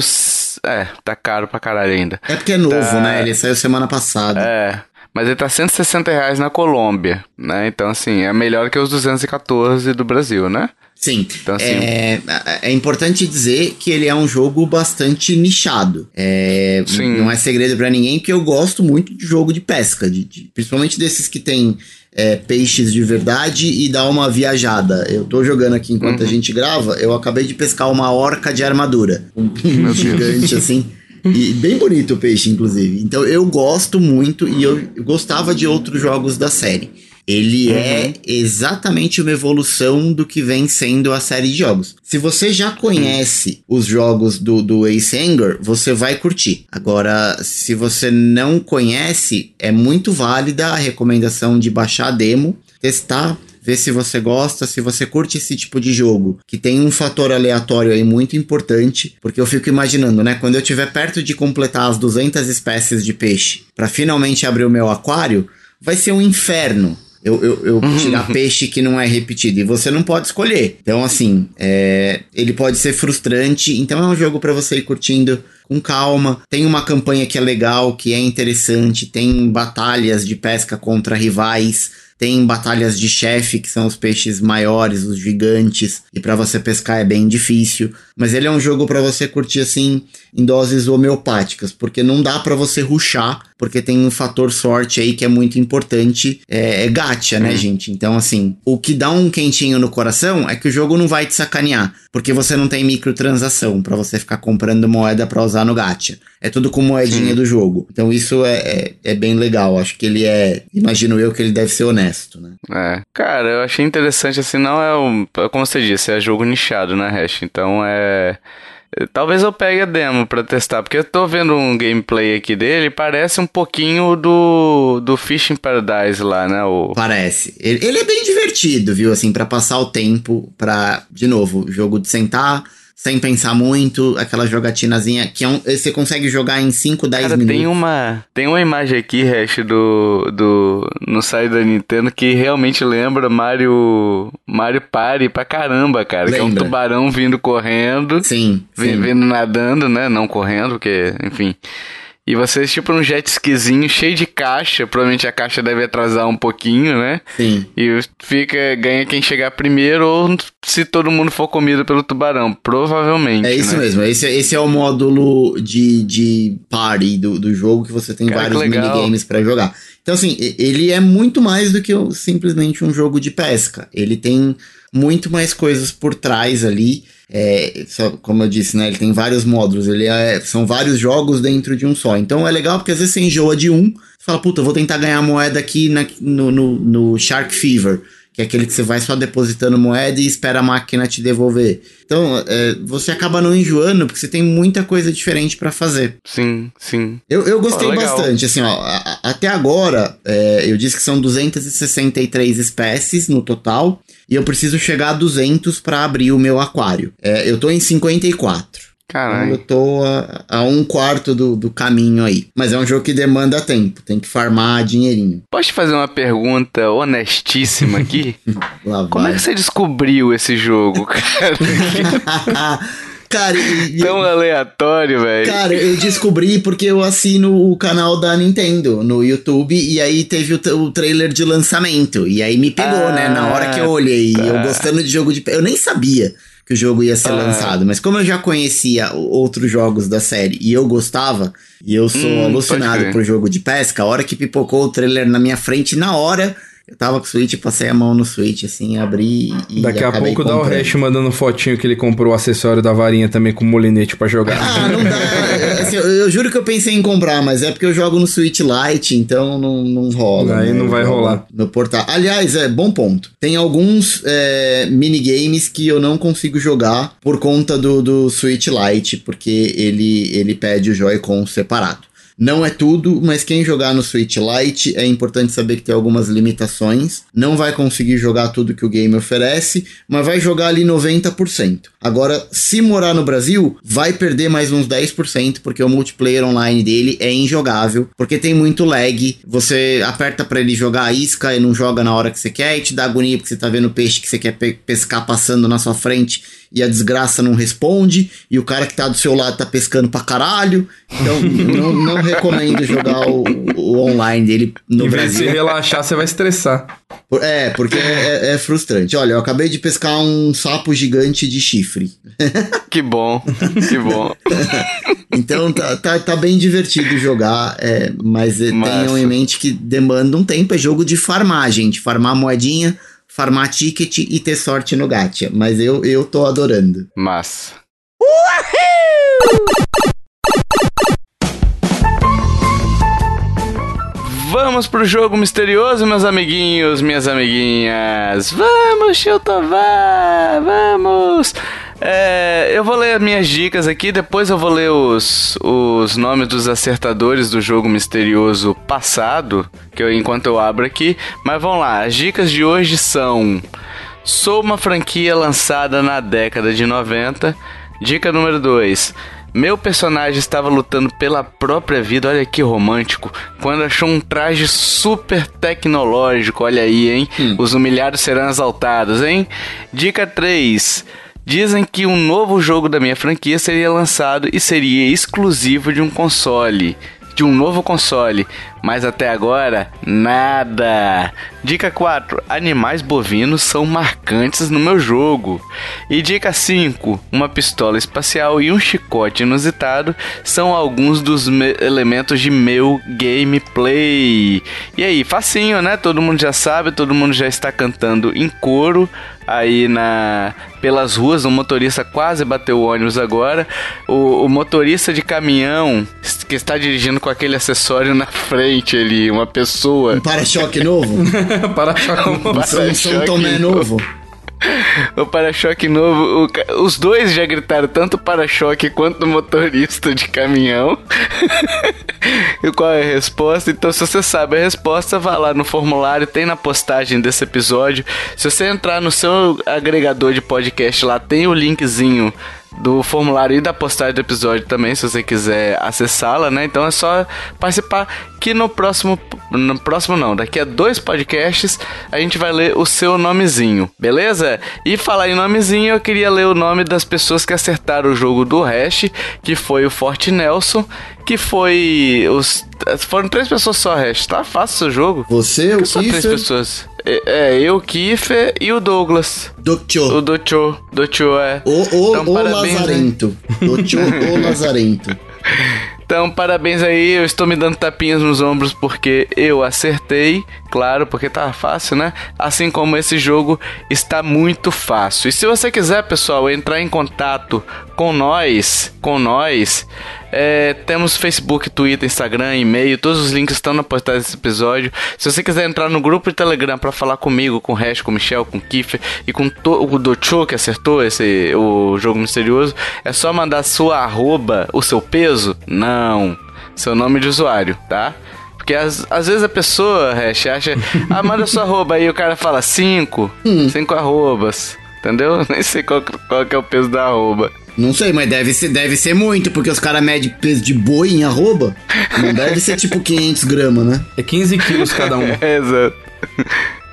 É, tá caro pra caralho ainda. É porque é novo, tá... né? Ele saiu semana passada. É. Mas ele tá 160 reais na Colômbia, né? Então, assim, é melhor que os 214 do Brasil, né? Sim. Então, assim, é, é importante dizer que ele é um jogo bastante nichado. É, Sim. Não é segredo para ninguém que eu gosto muito de jogo de pesca, de, de principalmente desses que tem é, peixes de verdade e dá uma viajada. Eu tô jogando aqui enquanto uhum. a gente grava, eu acabei de pescar uma orca de armadura. Um, gigante assim. E bem bonito o peixe, inclusive. Então eu gosto muito e eu gostava de outros jogos da série. Ele uhum. é exatamente uma evolução do que vem sendo a série de jogos. Se você já conhece uhum. os jogos do, do Ace Anger, você vai curtir. Agora, se você não conhece, é muito válida a recomendação de baixar a demo, testar, ver se você gosta, se você curte esse tipo de jogo, que tem um fator aleatório aí muito importante, porque eu fico imaginando, né, quando eu estiver perto de completar as 200 espécies de peixe, para finalmente abrir o meu aquário, vai ser um inferno. Eu, eu, eu uhum. tirar peixe que não é repetido. E você não pode escolher. Então, assim, é, ele pode ser frustrante. Então, é um jogo para você ir curtindo com calma. Tem uma campanha que é legal, que é interessante. Tem batalhas de pesca contra rivais tem batalhas de chefe, que são os peixes maiores, os gigantes, e para você pescar é bem difícil. Mas ele é um jogo para você curtir assim em doses homeopáticas, porque não dá para você ruxar, porque tem um fator sorte aí que é muito importante, é, é gacha, né, hum. gente? Então, assim, o que dá um quentinho no coração é que o jogo não vai te sacanear, porque você não tem microtransação para você ficar comprando moeda para usar no gacha. É tudo com moedinha do jogo. Então isso é, é, é, bem legal. Acho que ele é. Imagino eu que ele deve ser honesto, né? É. Cara, eu achei interessante assim, não é um. Como você disse, é jogo nichado, né, Hash? Então é. Talvez eu pegue a demo pra testar, porque eu tô vendo um gameplay aqui dele, parece um pouquinho do, do Fishing Paradise lá, né? O... Parece. Ele, ele é bem divertido, viu? Assim, para passar o tempo, pra, de novo, jogo de sentar, sem pensar muito, aquela jogatinazinha que é um, você consegue jogar em 5, 10 Cara, minutos. Tem uma, tem uma imagem aqui, Hash, do, do no site da Nintendo que realmente lembra Mario Mario Party pra caramba, cara. Lembra. Que é um tubarão vindo correndo. Sim, sim. Vindo nadando, né? Não correndo, porque, enfim. E vocês, tipo, um jet skizinho cheio de caixa. Provavelmente a caixa deve atrasar um pouquinho, né? Sim. E fica, ganha quem chegar primeiro ou se todo mundo for comido pelo tubarão. Provavelmente. É isso né? mesmo. Esse, esse é o módulo de, de party do, do jogo que você tem Cara, vários minigames para jogar. Então, assim, ele é muito mais do que simplesmente um jogo de pesca. Ele tem muito mais coisas por trás ali. É, só, como eu disse, né? Ele tem vários módulos, ele é, são vários jogos dentro de um só. Então é legal porque às vezes você enjoa de um, você fala, puta, vou tentar ganhar moeda aqui na, no, no, no Shark Fever que é aquele que você vai só depositando moeda e espera a máquina te devolver. Então, é, você acaba não enjoando, porque você tem muita coisa diferente para fazer. Sim, sim. Eu, eu gostei bastante, assim, ó, a, até agora, é, eu disse que são 263 espécies no total, e eu preciso chegar a 200 para abrir o meu aquário. É, eu tô em 54. Caralho. Eu tô a, a, um quarto do, do caminho aí. Mas é um jogo que demanda tempo, tem que farmar dinheirinho. Posso te fazer uma pergunta honestíssima aqui? Como é que você descobriu esse jogo, cara? Cara, e, tão aleatório, velho. Cara, eu descobri porque eu assino o canal da Nintendo no YouTube e aí teve o, o trailer de lançamento. E aí me pegou, ah, né? Na hora que eu olhei, tá. eu gostando de jogo de. Eu nem sabia que o jogo ia ser ah. lançado. Mas como eu já conhecia outros jogos da série e eu gostava, e eu sou hum, alucinado por jogo de pesca, a hora que pipocou o trailer na minha frente, na hora eu tava com o Switch, passei a mão no Switch, assim, abri e. Daqui a pouco dá o Hash mandando fotinho que ele comprou o acessório da varinha também com molinete para jogar. Ah, não dá. assim, eu, eu, juro que eu pensei em comprar, mas é porque eu jogo no Switch Lite, então não, não rola. Aí né? não vai rolar. No portal. Aliás, é bom ponto. Tem alguns é, minigames que eu não consigo jogar por conta do, do Switch Lite, porque ele, ele pede o Joy-Con separado. Não é tudo, mas quem jogar no Switch Lite é importante saber que tem algumas limitações. Não vai conseguir jogar tudo que o game oferece, mas vai jogar ali 90%. Agora, se morar no Brasil, vai perder mais uns 10%, porque o multiplayer online dele é injogável, porque tem muito lag. Você aperta para ele jogar a isca e não joga na hora que você quer, e te dá agonia porque você tá vendo o peixe que você quer pe pescar passando na sua frente e a desgraça não responde, e o cara que tá do seu lado tá pescando pra caralho. Então, não, não, recomendo jogar o, o, online dele no em Brasil. De relaxar, você vai estressar. É, porque é, é, frustrante. Olha, eu acabei de pescar um sapo gigante de chifre. Que bom, que bom. então tá, tá, tá, bem divertido jogar, é, mas Massa. tenham em mente que demanda um tempo. É jogo de farmar, gente. Farmar moedinha farmar ticket e ter sorte no gacha. Mas eu, eu tô adorando. Massa. Vamos pro jogo misterioso, meus amiguinhos, minhas amiguinhas. Vamos, Chiltová, vamos! É, eu vou ler minhas dicas aqui, depois eu vou ler os, os nomes dos acertadores do jogo misterioso passado, que eu, enquanto eu abro aqui. Mas vamos lá, as dicas de hoje são: Sou uma franquia lançada na década de 90. Dica número 2. Meu personagem estava lutando pela própria vida, olha que romântico, quando achou um traje super tecnológico, olha aí, hein? Hum. Os humilhados serão exaltados, hein? Dica 3. Dizem que um novo jogo da minha franquia seria lançado e seria exclusivo de um console. De um novo console, mas até agora, nada. Dica 4: Animais bovinos são marcantes no meu jogo. E dica 5: Uma pistola espacial e um chicote inusitado são alguns dos elementos de meu gameplay. E aí, facinho, né? Todo mundo já sabe, todo mundo já está cantando em coro aí na pelas ruas. O motorista quase bateu o ônibus agora. O, o motorista de caminhão que está dirigindo com aquele acessório na frente ali, uma pessoa. Um para-choque novo? para-choque um para São Tomé novo. o para-choque novo. O, os dois já gritaram tanto para-choque quanto o motorista de caminhão. e qual é a resposta? Então, se você sabe a resposta, vá lá no formulário, tem na postagem desse episódio. Se você entrar no seu agregador de podcast lá, tem o linkzinho do formulário e da postagem do episódio também, se você quiser acessá-la, né? Então é só participar que no próximo no próximo não, daqui a dois podcasts a gente vai ler o seu nomezinho, beleza? E falar em nomezinho, eu queria ler o nome das pessoas que acertaram o jogo do Hash, que foi o Forte Nelson, que foi os foram três pessoas só, Hash, tá fácil o jogo. Você, o Só três pessoas. É, é, eu, Kiffer e o Douglas. Docho. O Docho. Docho, é. O, o, então, o Lazarento. Docho, o Lazarento. Então, parabéns aí, eu estou me dando tapinhas nos ombros porque eu acertei, claro, porque tá fácil, né? Assim como esse jogo está muito fácil. E se você quiser, pessoal, entrar em contato com nós, com nós, é, temos Facebook, Twitter, Instagram, e-mail, todos os links estão na postagem desse episódio. Se você quiser entrar no grupo de Telegram para falar comigo, com o Hash, com o Michel, com o Kiffer e com o Docho que acertou esse o jogo misterioso, é só mandar sua arroba, o seu peso? Não, seu nome de usuário, tá? Porque às, às vezes a pessoa, Hash, acha, ah, manda sua arroba aí o cara fala cinco, hum. cinco arrobas, entendeu? Nem sei qual, qual que é o peso da arroba. Não sei, mas deve ser, deve ser muito, porque os caras medem peso de boi em arroba. Não deve ser tipo 500 gramas, né? É 15 quilos cada um. Exato.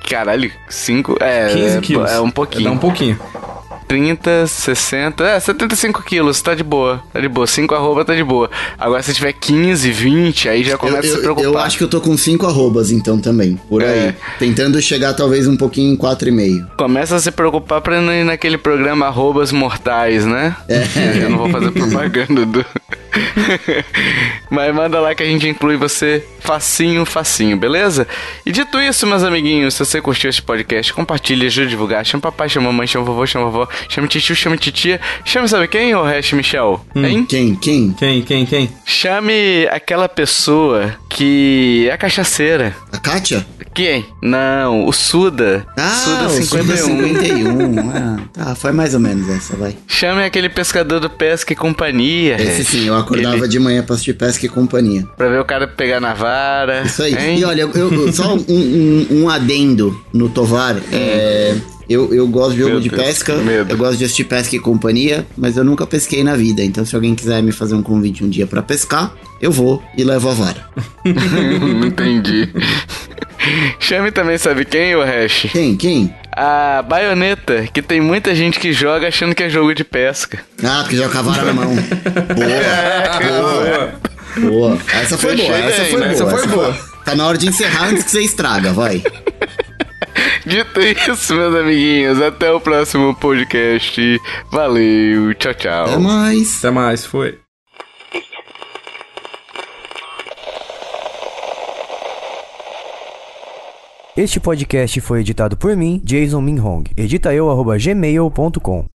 Caralho, 5. É, 15 quilos. É um pouquinho. É um pouquinho. 30, 60, é, 75 quilos, tá de boa. Tá de boa. 5 arroba tá de boa. Agora se tiver 15, 20, aí já começa eu, a se preocupar. Eu acho que eu tô com 5 arrobas então também, por é. aí. Tentando chegar talvez um pouquinho em 4,5. Começa a se preocupar pra não ir naquele programa Arrobas Mortais, né? É. Eu não vou fazer propaganda do... Mas manda lá que a gente inclui você facinho, facinho, beleza? E dito isso, meus amiguinhos, se você curtiu esse podcast, compartilha, ajude a divulgar. Chama papai, chama mamãe, chama vovô, chama vovó, chama tio, chama titia. Chame sabe quem, ô Hash Michel? Hum, hein? Quem? Quem? Quem? Quem? Quem? Chame aquela pessoa que é a cachaceira. A Kátia? Quem? Não, o Suda. Ah, Suda 51. Suda 51. ah, tá, foi mais ou menos essa, vai. Chame aquele pescador do Pesca e Companhia. Esse sim, eu acordava Ele... de manhã pra assistir Pesca e Companhia. Pra ver o cara pegar na vara. Isso aí. Hein? E olha, eu, eu só um, um, um, adendo no Tovar. Hum. É, eu, eu gosto de jogo Meu de Deus, pesca, eu gosto de assistir pesca e companhia, mas eu nunca pesquei na vida. Então, se alguém quiser me fazer um convite um dia para pescar, eu vou e levo a vara. Entendi. Chame também, sabe quem, o Hash? Quem? Quem? A baioneta, que tem muita gente que joga achando que é jogo de pesca. Ah, porque joga a vara na mão. Boa. É, boa. Boa. Essa foi boa. Essa foi boa. Essa foi boa. Tá na hora de encerrar antes que você estraga, vai. Dito isso, meus amiguinhos, até o próximo podcast. Valeu, tchau, tchau. Até mais. Até mais, foi. Este podcast foi editado por mim, Jason Minhong. Edita eu, gmail.com.